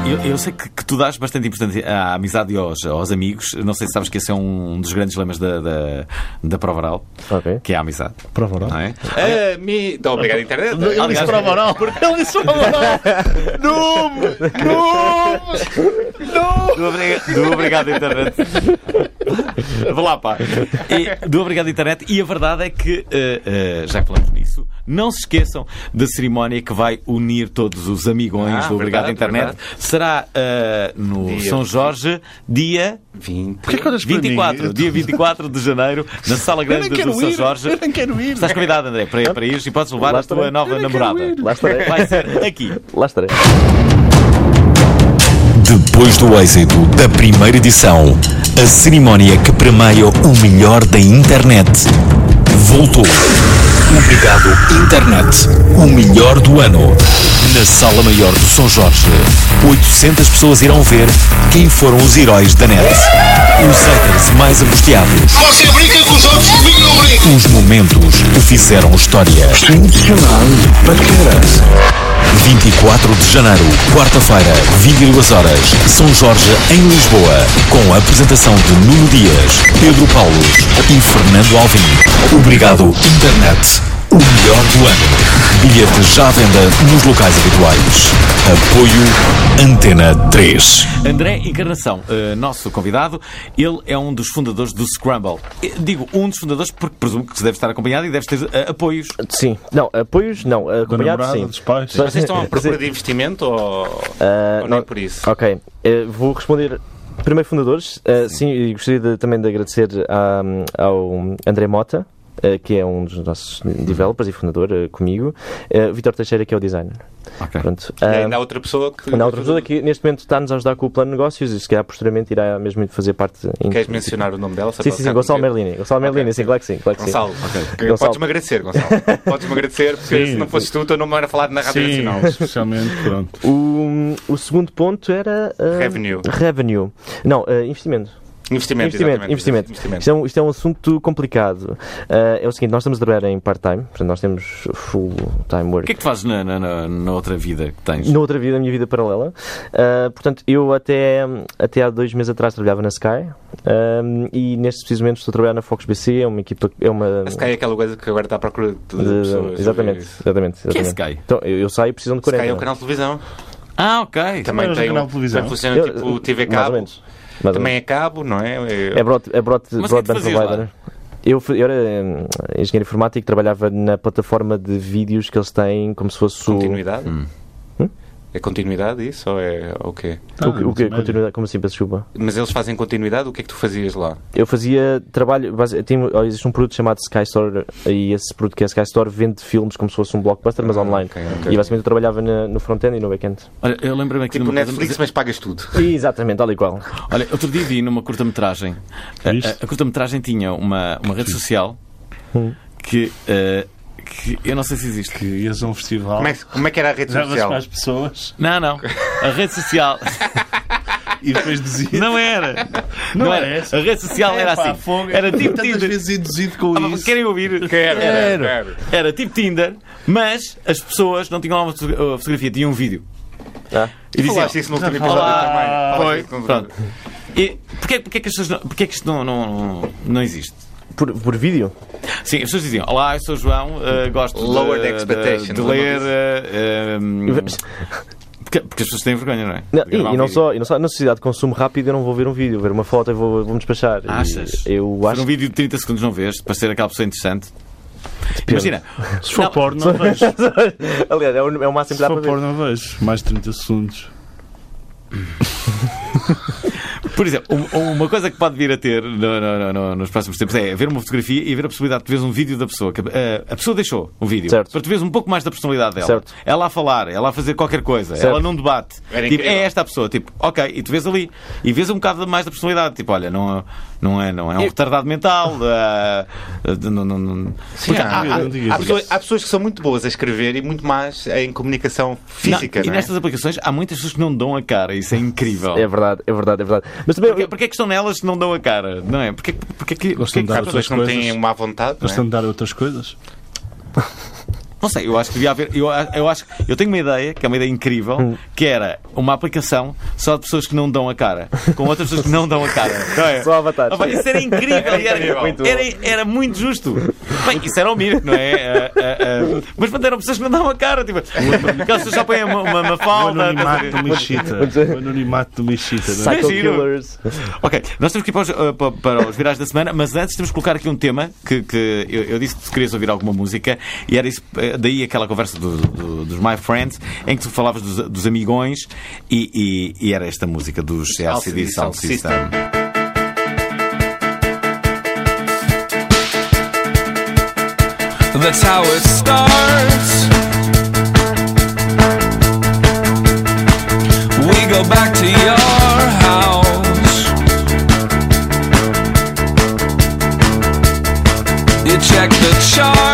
Eu, eu sei que, que tu dás bastante importância à amizade e aos, aos amigos. Não sei se sabes que esse é um dos grandes lemas da, da, da prova oral, Ok. que é a amizade. Prova oral. Não é? Ah, me... Então, obrigado, internet. Ele disse prova oral, porque ele disse prova oral. Não, não. Do obrigado, do obrigado internet. Vá lá, pá. E, do obrigado internet. E a verdade é que, eh, eh, já que falamos nisso, não se esqueçam da cerimónia que vai unir todos os amigões Ah, do Obrigado verdade, Internet. verdade. Será eh, no Dia São Jorge, dia 20. Porquê que olhas para mim? 24, Eu- dia 24 de janeiro, na Sala Grande do São ir. Jorge. Eu nem quero ir. Estás convidado, André, para, para ir e podes levar Lá a tua nova namorada. Lá estarei. Vai ser aqui. Lá estarei. Depois do êxito da primeira edição, a cerimónia que premia o melhor da internet voltou. Obrigado, Internet. O melhor do ano. Na Sala Maior do São Jorge, 800 pessoas irão ver quem foram os heróis da net. Os haters mais angustiados. Você brinca com os outros, comigo não brinca. Os momentos que fizeram história. 24 de janeiro, quarta-feira, 22 horas, São Jorge, em Lisboa, com a apresentação de Nuno Dias, Pedro Paulos e Fernando Alvim. Obrigado, Internet. O melhor do ano. Bilhetes já à venda nos locais habituais. Apoio Antena 3. André Encarnação, eh, nosso convidado, ele é um dos fundadores do Scramble. Eh, Digo um dos fundadores porque presumo que se deve estar acompanhado e deves ter eh, apoios. Sim. Não, apoios não. Da Acompanhados namorada, sim. dos pais. Vocês estão à procura de investimento ou, Ah, ou não- nem por isso? Ok, eh, vou responder. Primeiro, fundadores. eh, sim, e gostaria de- também de agradecer à- ao André Mota, que é um dos nossos developers e fundador eh, comigo. Eh, Vitor Teixeira, que é o designer. Ok. Pronto. E ah, ainda há outra pessoa que. na outra pessoa que neste momento está-nos a ajudar com o plano de negócios e se calhar posteriormente irá mesmo fazer parte. Queres mencionar o nome dela? Sim, sim, ficar sim, Gonçalo comigo? Merlini. Gonçalo Merlini, sim, claro que sim. Claro que sim. Gonçalo, que- [LAUGHS] Gonçalo. podes-me agradecer, Gonçalo. [LAUGHS] Podes-me agradecer, porque Sim. se não fosses tu, nome não era falado na Rádio Sim, Nacional. especialmente, pronto. O, o segundo ponto era. ah, Revenue. Revenue. Não, ah, investimento. Investimento, Investimento, exatamente. investimento. Isto, é um, isto é um assunto complicado. Ah, é o seguinte, nós estamos a trabalhar em part-time, portanto, nós temos full-time O work. que é que tu fazes na, na- na- outra vida que tens? Na outra vida, a minha vida paralela. Ah, portanto, eu até, até há dois meses atrás trabalhava na Sky ah, e neste preciso momento estou a trabalhar na Fox BC, é uma equipa. É uma, A Sky é aquela coisa que agora está à procura de, de- pessoas. exatamente, exatamente, que é. Sky? Então, eu, eu saio precisam de 40. Sky é um canal de televisão. Ah, ok. Também Mas tem um canal um, de televisão? também funciona Eu- tipo TV mais ou cabo. Ou Também é cabo, não é? É, broad, é broad, Mas o é que broadband lá? provider. Eu, eu era hum, engenheiro informático, trabalhava na plataforma de vídeos que eles têm, como se fosse o. Continuidade. Hum. Hum? É continuidade isso ou é o quê? o que, o que mas- continuidade, como assim, peço desculpa? Mas eles fazem continuidade, o que é que tu fazias lá? Eu fazia trabalho. base- Tem, existe um produto chamado Sky Store e esse produto que é Sky Store vende filmes como se fosse um blockbuster, mas Ah, online. ok, ok. E basicamente eu trabalhava na- no front-end e no back-end. Olha, eu lembro-me aqui Tipo numa coisa- Netflix, mas pagas tudo. [LAUGHS] Exatamente, tal e qual. Olha, outro dia vi numa curta-metragem. A, a- a curta-metragem tinha uma, uma rede social Hum. que, eh, que eu não sei se existe. Que ias a um festival. Como é, que- como é que era a rede social? para as pessoas Não, não. A rede social. [LAUGHS] e depois dizias. Não era. Não era essa. A rede social era Epá, assim. fogo. Era tipo Tantas Tinder. vezes induzido com Ah, isso. Querem ouvir? Quero, Quero. quero. Era tipo Tinder, mas as pessoas não tinham lá uma foto- fotografia, tinham um vídeo. Ah. E diziam, Falaste isso no último episódio Olá, também. foi, pronto. E porquê, porquê que as pessoas não, porquê que isto não, não, não existe? Por, por vídeo? Sim, as pessoas diziam: Olá, eu sou o João, uh, gosto de, Lowered de- expectations, de ler. uh, um, porque, porque as pessoas têm vergonha, não é? Não, De e, um e não só, e não só na sociedade de consumo rápido, eu não vou ver um vídeo, ver uma foto e vou, vou-me despachar. E Achas? Eu Ver acho um vídeo de 30 segundos não vês, para ser aquela pessoa interessante. Imagina, Se for Não. porno, não [LAUGHS] vejo. Se Aliás, é o, é o máximo que dá para for ver. porno, não vejo. Mais de 30 segundos. [LAUGHS] Por exemplo, um- uma coisa que pode vir a ter no- no- no- no- nos próximos tempos é ver uma fotografia e ver a possibilidade de tu veres um vídeo da pessoa. Que, eh, a pessoa deixou um vídeo Certo. para tu veres um pouco mais da personalidade dela. Certo. Ela a falar, ela a fazer qualquer coisa, Certo. ela não debate. Tipo, é esta a pessoa, tipo, ok, e tu vês ali e vês um bocado mais da personalidade. Tipo, olha, não, não, é, não é um retardado mental. [LAUGHS] não- não- não- Sim, há, pessoas, que são muito boas a escrever e muito mais em comunicação física, Não, não, e é? nestas aplicações há muitas pessoas que não dão a cara, isso é incrível. É verdade, é verdade, é verdade. Mas também. Porquê, porquê é que estão nelas que não dão a cara? Não é? Porquê, porquê, que- porquê Gostam de que- dar Há pessoas que não outras têm coisas. uma vontade, é? Gostam de dar outras coisas? [LAUGHS] Não sei, eu acho que devia haver. Eu, eu acho eu tenho uma ideia, que é uma ideia incrível, que era uma aplicação só de pessoas que não dão a cara, com outras pessoas que não dão a cara. [LAUGHS] Não é? Só avatares. Ah, isso era incrível era, Muito era, era muito justo. Bem, isso era o mínimo, não é? Ah, ah, ah, mas pronto, eram pessoas que não dão a cara. Tipo, aquelas pessoas só põem uma, uma, uma O falda. anonimato do Michita. O anonimato do Michita, não é? Psycho. Killers. Ok, nós temos que ir para os, uh, pa- para os virais da semana, mas antes temos que colocar aqui um tema que, que eu, eu disse que querias ouvir alguma música e era isso, daí aquela conversa do- do- dos My Friends em que tu falavas dos, dos amigões e, e- e era esta música dos LCD Sound Sound System. That's how it starts. We go back to your house. You check the charts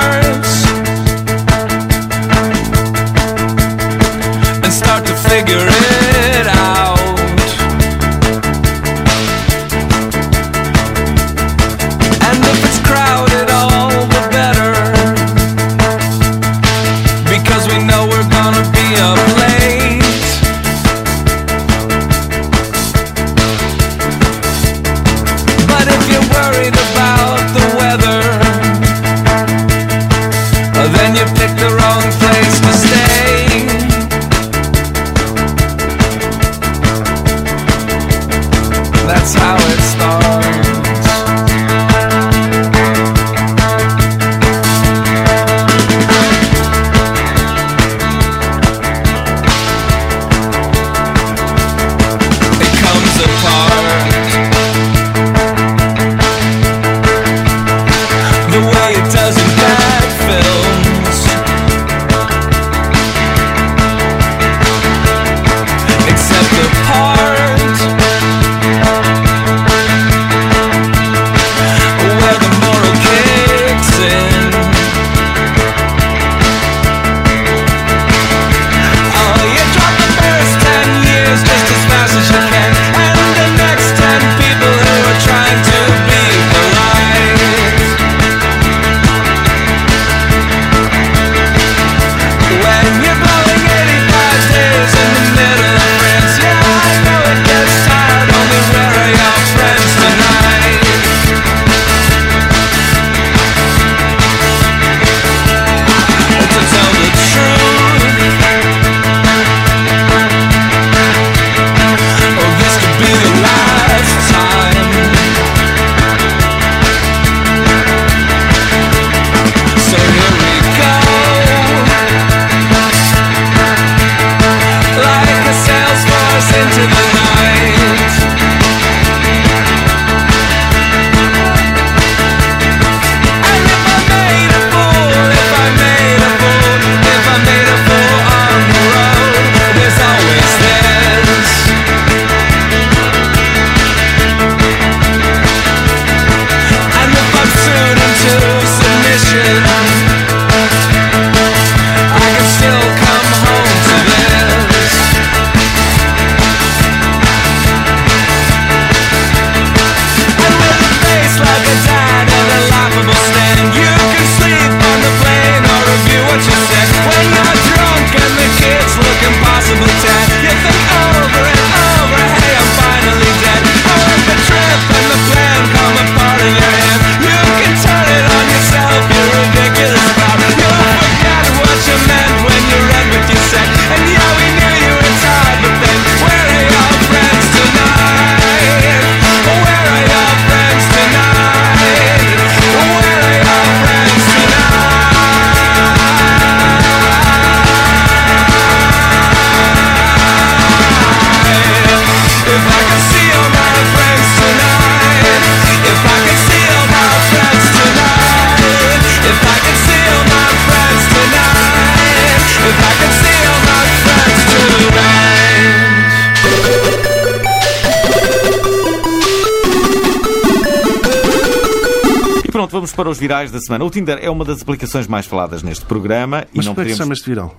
virais da semana. O Tinder é uma das aplicações mais faladas neste programa Mas e não como é que podemos... se chama este viral?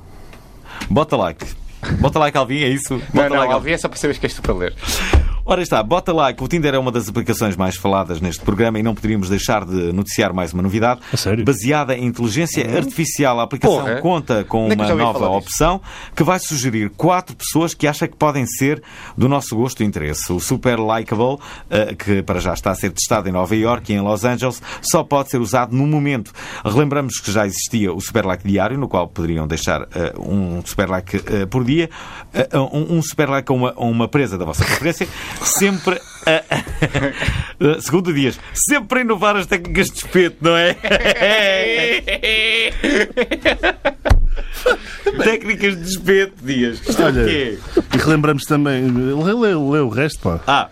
Bota like. Bota like, Alvin, é isso? Não, Bota não, like, Alvin, é só para saberes que és tu para ler. Ora está, bota like. O Tinder é uma das aplicações mais faladas neste programa e não poderíamos deixar de noticiar mais uma novidade. A sério? Baseada em inteligência artificial, a aplicação Porra. conta com eu uma nova opção que vai sugerir quatro pessoas que acha que podem ser do nosso gosto e interesse. O Super Likeable, eh, que para já está a ser testado em Nova York e em Los Angeles, só pode ser usado no momento. Relembramos que já existia o Super Like diário, no qual poderiam deixar eh, um Super Like eh, por dia, um, um Super Like a uma, a uma presa da vossa preferência, sempre. eh, [LAUGHS] segundo Dias, sempre a inovar as técnicas de espeto, não é? [LAUGHS] técnicas de espeto, Dias. Isto é Olha, e relembramos também. Lê, lê, lê o resto, pá. Ah,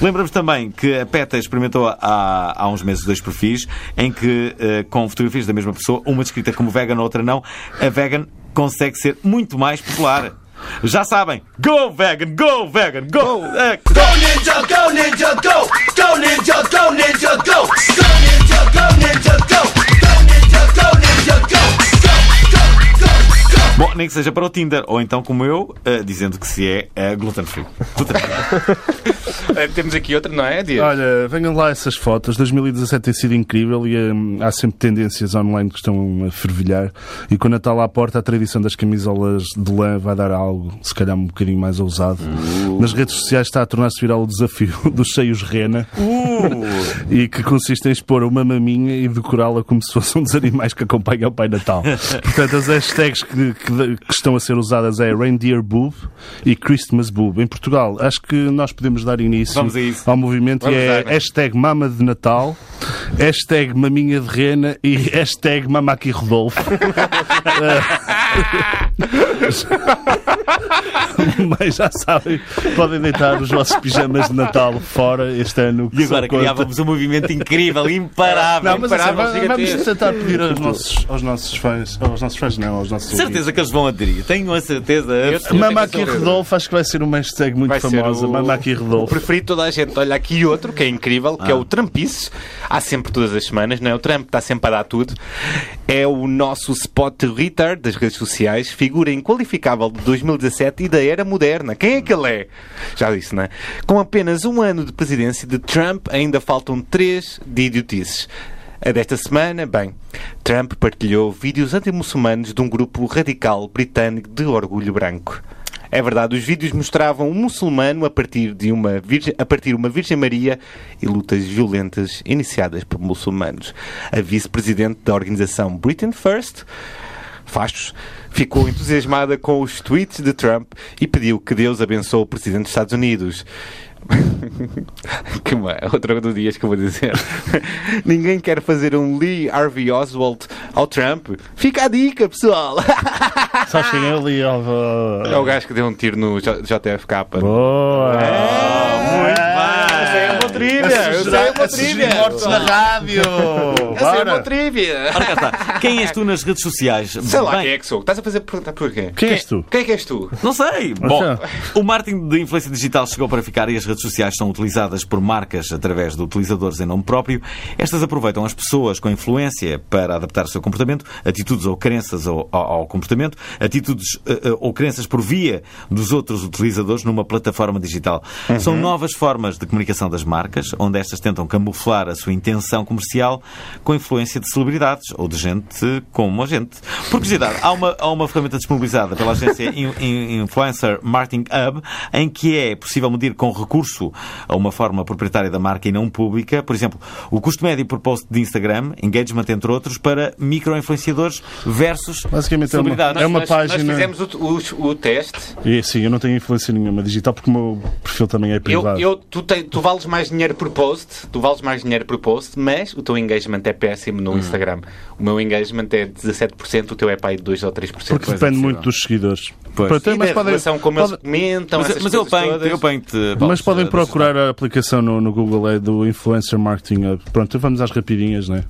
lembramos também que a PETA experimentou há, há uns meses dois perfis em que, eh, com fotografias da mesma pessoa, uma descrita como vegan, outra não, a vegan consegue ser muito mais popular. Já sabem, go vegan, go vegan, go! Eh, Go ninja, go ninja, go! Go ninja, go ninja, go! Go ninja, go ninja, go! Go ninja, go ninja, go! Go, go, go, go! Bom, nem que seja para o Tinder, ou então como eu, eh, dizendo que se é eh, gluten free. Gluten free. [LAUGHS] [LAUGHS] Eh, Temos aqui outra, não é, Dias? Olha, venham lá essas fotos. 2017 tem sido incrível e hum, há sempre tendências online que estão a fervilhar. E quando está lá à porta, a tradição das camisolas de lã vai dar algo, se calhar um bocadinho mais ousado. Nas redes sociais está a tornar-se viral o desafio [LAUGHS] dos cheios rena e que consiste em expor uma maminha e decorá-la como se fosse um dos animais que acompanha o Pai Natal. [LAUGHS] Portanto, as hashtags que, que- que estão a ser usadas é Reindeer Boob e Christmas Boob. Em Portugal, acho que nós podemos dar início Vamos a isso. ao movimento Vamos e é dar, hashtag mama de Natal, hashtag maminha de rena e hashtag mamaqui Rodolfo. [LAUGHS] [LAUGHS] Mas já sabem, podem deitar os vossos pijamas de Natal fora este ano. que E agora conta. criávamos um movimento incrível, imparável. Não, mas assim, imparável, vamos, vamos tentar pedir aos nossos, aos nossos fãs, aos nossos fãs não, aos nossos Certeza que eles vão aderir. Tenho a certeza. Mama aqui. Rodolfo, acho que vai ser uma hashtag muito Vai famosa. o- Mama aqui O Rodolfo. preferido toda a gente. Olha aqui outro que é incrível, que é o Trumpice. Há sempre todas as semanas, não é? O Trump está sempre a dar tudo. É o nosso spot retard das redes sociais, figura inqualificável de 2017 e da era moderna. Quem é que ele é? Já disse, não é? Com apenas um ano de presidência de Trump, ainda faltam três de idiotices. A desta semana, bem, Trump partilhou vídeos anti-muçulmanos de um grupo radical britânico de orgulho branco. É verdade, os vídeos mostravam um muçulmano a partir de uma virgem, a partir de uma Virgem Maria e lutas violentas iniciadas por muçulmanos. A vice-presidente da organização Britain First, Fastos, ficou entusiasmada com os tweets de Trump e pediu que Deus abençoe o presidente dos Estados Unidos. [LAUGHS] que uma, outra do dias que eu vou dizer. [LAUGHS] Ninguém quer fazer um Lee Harvey Oswald ao Trump. Fica a dica, pessoal. Sabes quem é ali? É o gajo que deu um tiro no J- JFK. Boa! Muito bem. Eu sei uma trivia! Sei uma trivia! mortos na rádio! Eu sei uma trivia! Ora cá está. Quem és tu nas redes sociais? Sei lá Bem, quem é que sou. Estás a fazer perguntar porquê? Quem és tu? Quem é que és tu? Não sei. Bom, o marketing de influência digital chegou para ficar e as redes sociais são utilizadas por marcas através de utilizadores em nome próprio. Estas aproveitam as pessoas com influência para adaptar o seu comportamento, atitudes ou crenças ao, ao- ao comportamento, atitudes eh, eh, ou crenças por via dos outros utilizadores numa plataforma digital. São novas formas de comunicação das marcas, onde estas tentam camuflar a sua intenção comercial com influência de celebridades ou de gente como a gente. Por curiosidade, há uma, há uma ferramenta disponibilizada pela agência In- In- Influencer Marketing Hub em que é possível medir com recurso a uma forma proprietária da marca e não pública, por exemplo, o custo médio por post de Instagram, engagement entre outros, para micro-influenciadores versus Basicamente é uma- celebridades. é uma nós, página- Nós fizemos o, o- o teste. E sim, eu não tenho influência nenhuma digital porque o meu perfil também é Eu, privado. eu, tu, tem- tu vales mais dinheiro por post, tu vales mais dinheiro por post, mas o teu engagement é péssimo no Instagram. O meu engagement é 17%, o teu é para aí 2 ou 3%. Porque depende é muito possível. dos seguidores. Pois. Pronto, E mas da podem, relação como pode- eles comentam, Mas, essas mas eu apanho-te, eu apanho-te. mas podem procurar a aplicação no, no Google, é do Influencer Marketing Hub. Pronto, vamos às rapidinhas, né?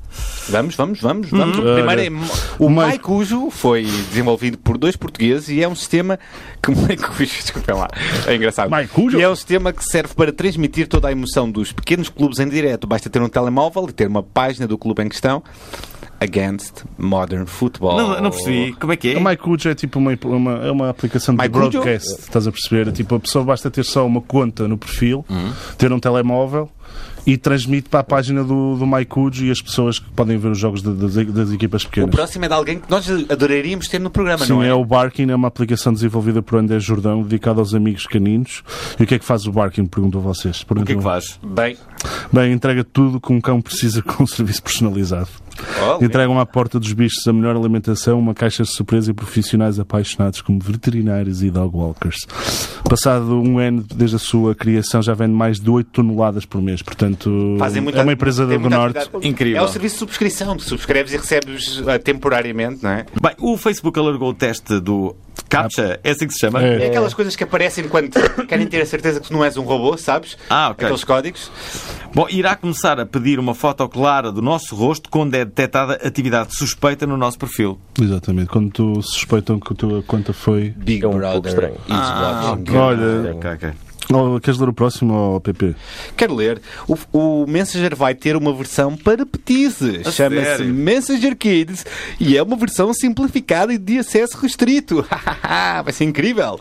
Vamos, vamos, vamos. vamos. Olha, Primeiro é, o Maicujo foi desenvolvido por dois portugueses e é um sistema que Maicujo, [LAUGHS] desculpem lá, é engraçado. Maicujo? E é um sistema que serve para transmitir toda a emoção dos pequenos clubes clubes em direto. Basta ter um telemóvel e ter uma página do clube em questão. Against Modern Football. Não, não percebi. Como é que é? A MyCujo é tipo uma, uma, é uma aplicação de MyCujo? broadcast, estás a perceber? Tipo, a pessoa basta ter só uma conta no perfil, Uhum. ter um telemóvel e transmite para a página do, do MyCujo e as pessoas que podem ver os jogos de- das, das equipas O pequenas. próximo é de alguém que nós adoraríamos ter no programa, Sim, não é? é o Barking, é uma aplicação desenvolvida por André Jordão, dedicada aos amigos caninos. E o que é que faz o Barking? Pergunto a vocês. O que é que faz? Bem, Bem, entrega tudo que um cão precisa com um [LAUGHS] serviço personalizado. olha, Entregam à porta dos bichos a melhor alimentação, uma caixa de surpresa e profissionais apaixonados como veterinários e dog walkers. Passado um ano desde a sua criação, já vende mais de 8 toneladas por mês. Portanto, fazem muita, é uma empresa do Norte. atividade. Incrível. É o serviço de subscrição. Tu subscreves e recebes ah, temporariamente, não é? Bem, o Facebook alargou o teste do CAPTCHA, é assim que se chama? É. É aquelas coisas que aparecem quando querem ter a certeza que tu não és um robô, sabes? Ah, ok. Aqueles códigos. Bom, irá começar a pedir uma foto clara do nosso rosto quando é detectada atividade suspeita no nosso perfil. Exatamente. Quando tu suspeitam que a tua conta foi. Big É um pouco estranho. is watching. Olha, Ok, ok. Oh, queres ler o próximo ao PP? Quero ler. O, o Messenger vai ter uma versão para petizes. Chama-se? Messenger Kids e é uma versão simplificada e de acesso restrito. [LAUGHS] vai ser incrível.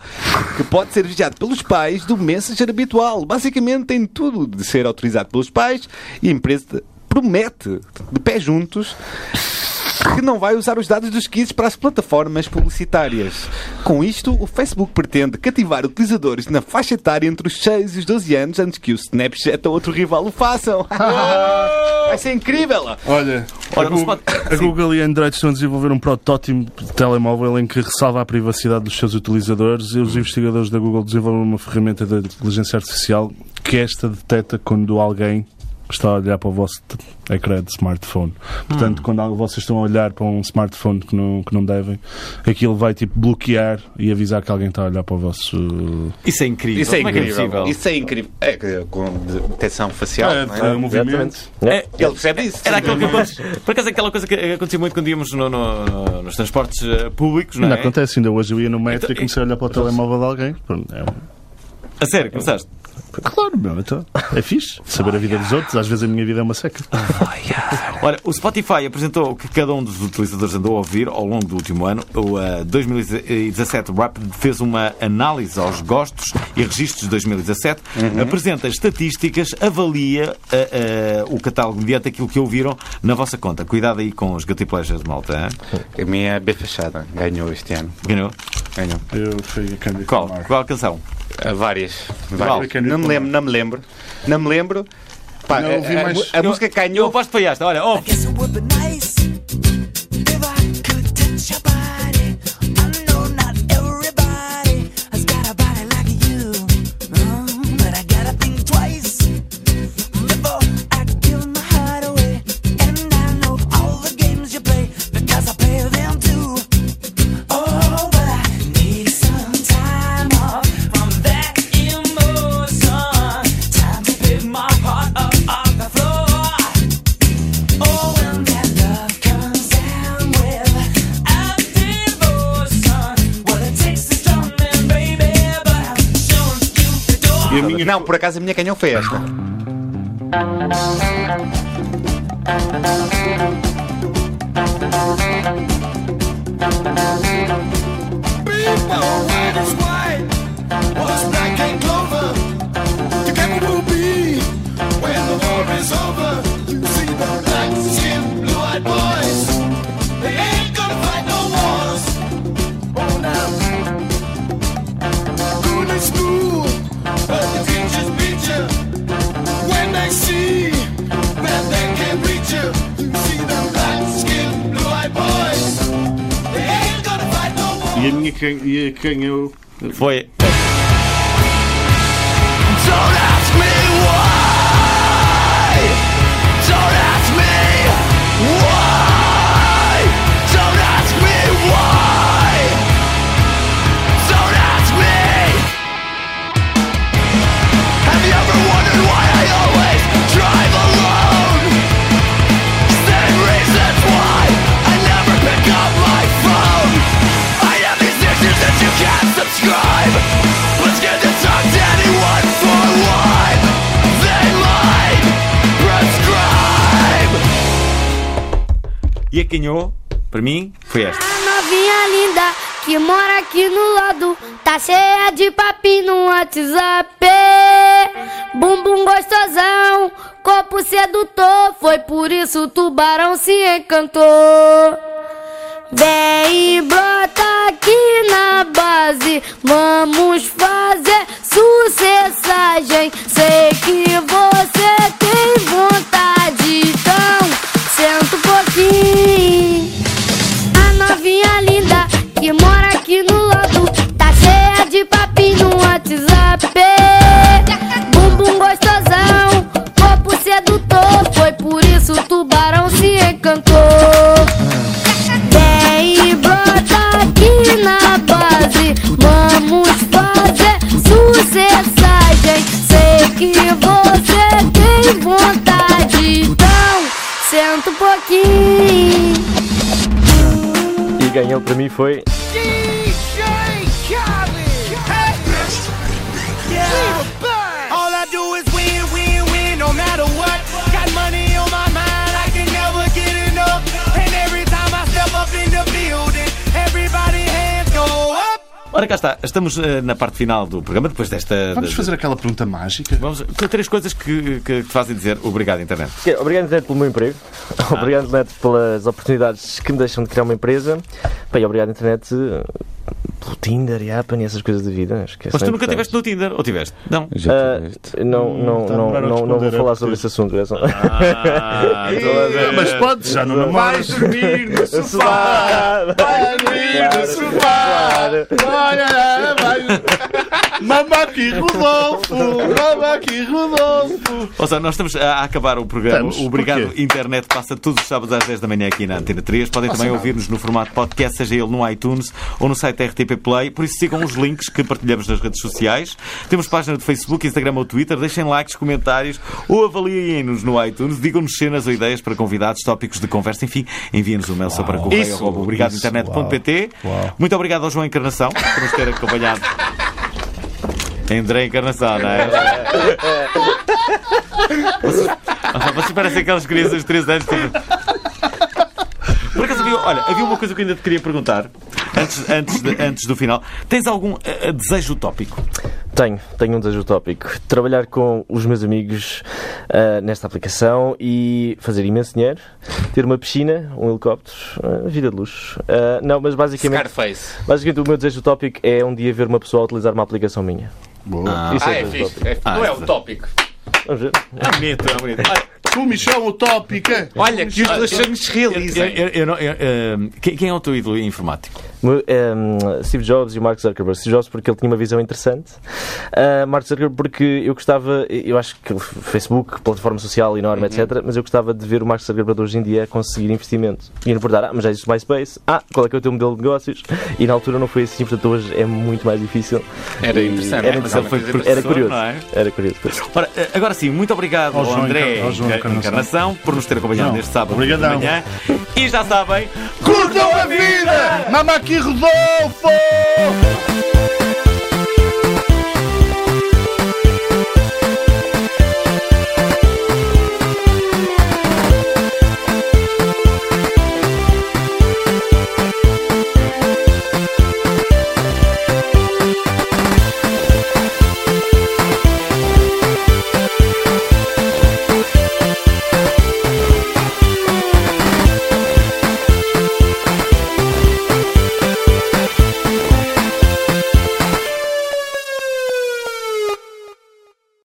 Que pode ser vigiado pelos pais do Messenger habitual. Basicamente tem tudo de ser autorizado pelos pais e a empresa promete, de pé juntos, que não vai usar os dados dos kids para as plataformas publicitárias. Com isto, o Facebook pretende cativar utilizadores na faixa etária entre os 6 e os 12 anos antes que o Snapchat ou outro rival o façam. [LAUGHS] vai ser incrível! Olha, Olha, a, não se Google, pode- a Google e a Android estão a desenvolver um protótipo de telemóvel em que ressalva a privacidade dos seus utilizadores e os investigadores da Google desenvolvem uma ferramenta de inteligência artificial que esta detecta quando alguém está a olhar para o vosso ecrã de smartphone. Portanto, quando al- vocês estão a olhar para um smartphone que não, que não devem, aquilo vai tipo bloquear e avisar que alguém está a olhar para o vosso. Isso é incrível. Isso é é que é incrível. Isso é incrível. É, que- com detecção facial. É, não é? é, movimento. Exatamente. É, Ele percebe isso. Era aquilo que. Por acaso, aquela coisa que acontecia muito quando íamos no- no- no- nos transportes eh, públicos, não Ainda é? acontece, ainda hoje eu ia no metro Então, e comecei a olhar para o telemóvel de alguém. É um- A sério, começaste? Claro, meu, então, é fixe. Saber a vida dos outros, às vezes a minha vida é uma seca. Olha, o Spotify apresentou o que cada um dos utilizadores andou a ouvir ao longo do último ano. O eh, 2017 Rapid fez uma análise aos gostos e registros de 2017, apresenta estatísticas, avalia eh, eh, o catálogo mediante aquilo que ouviram na vossa conta. Cuidado aí com os guilty pleasures, malta. hein? A minha é bem fechada. Ganhou este ano. Ganhou? Ganhou. Eu fui a Qual? Qual canção? Várias. Várias. Não me lembro, não me lembro. Não me lembro. Pá, Não, a, ouvi a- mais- a música que Eu aposto que foi esta. Olha, oh, Não, por acaso a minha ganhou foi esta. white is white, black and wars. E a minha que e a que ganhou. foi. E a canhou, para mim, foi esta. A novinha linda que mora aqui no lado, tá cheia de papi no WhatsApp. Bumbum gostosão, corpo sedutor, foi por isso o tubarão se encantou. Vem e brota aqui na base. Vamos fazer sucessagem Sei que você tem vontade. Então senta um pouquinho. A novinha linda que mora aqui no lado Tá cheia de papinho no WhatsApp. Bumbum gostosão, corpo sedutor Foi por ganhou para mim foi. Ora, cá está. Estamos eh, na parte final do programa, depois desta. Vamos de- fazer aquela pergunta mágica. Vamos, três coisas que, que te fazem dizer obrigado, internet. É, Obrigado, internet, pelo meu emprego. Obrigado, internet, pelas oportunidades que me deixam de criar uma empresa. E obrigado, internet, pelo Tinder e Appen e essas coisas da vida. Acho que é Mas tu nunca estiveste no Tinder, ou tiveste? Não. Ah, não, não, Hum, tá não, melhor não, a não vou falar sobre esse assunto. Ah. [LAUGHS] Mas pode, já não namoras. dormir no Sofá! Vai dormir no sofá. Olha, vai. Mama aqui, Rodolfo. Mama aqui, Rodolfo. Ou seja, nós estamos a acabar o programa. Estamos. O Obrigado? Internet passa todos os sábados às 10 da manhã aqui na Antena 3. Podem também ouvir-nos no formato podcast, seja ele no iTunes ou no site RTP Play. Por isso sigam os links que partilhamos nas redes sociais. Temos página de Facebook, Instagram ou Twitter. Deixem likes, comentários ou avaliem-nos no iTunes. Digam-nos cenas ou ideias para convidados, tópicos de conversa. Enfim, enviem-nos um mail só para correio obrigadointernet.pt. Uau. Muito obrigado ao João Encarnação por nos ter acompanhado. André Encarnação, não é? [LAUGHS] Vocês parecem aquelas crianças de 3 anos. tipo- Por acaso havia, olha, havia uma coisa que eu ainda te queria perguntar antes, antes, de- antes do final. Tens algum eh, desejo utópico? Tenho, tenho um desejo utópico. Trabalhar com os meus amigos ah, nesta aplicação e fazer imenso dinheiro, ter uma piscina, um helicóptero, ah, vida de luxo. Ah, não, mas basicamente, Scarface. basicamente o meu desejo utópico é um dia ver uma pessoa utilizar uma aplicação minha. Boa. Isso Ah, é é fixe. É, não é Ah, utópico. Vamos ver. É bonito, é bonito. Tu, Michel, utópica. Olha, que os dois sonhos se eh, quem é o teu ídolo informático? Ehm, Steve Jobs e o Mark Zuckerberg. Steve Jobs porque ele tinha uma visão interessante. Ah, Mark Zuckerberg porque eu gostava, eu acho que Facebook, plataforma social enorme, Uhum. etc. Mas eu gostava de ver o Mark Zuckerberg hoje em dia conseguir investimento. E não perguntar, ah, mas já existe o MySpace? Ah, qual é que é o teu modelo de negócios? E na altura não foi assim, portanto hoje é muito mais difícil. Era interessante. Era, Mas interessante. ele foi era professor, curioso. é? Era curioso. Ora, eh, agora sim, muito obrigado Ao ao, João André ao João Encarnação. Encarnação. por nos ter acompanhado neste sábado de manhã. E já sabem, Curtam a vida! Mama aqui, Rodolfo!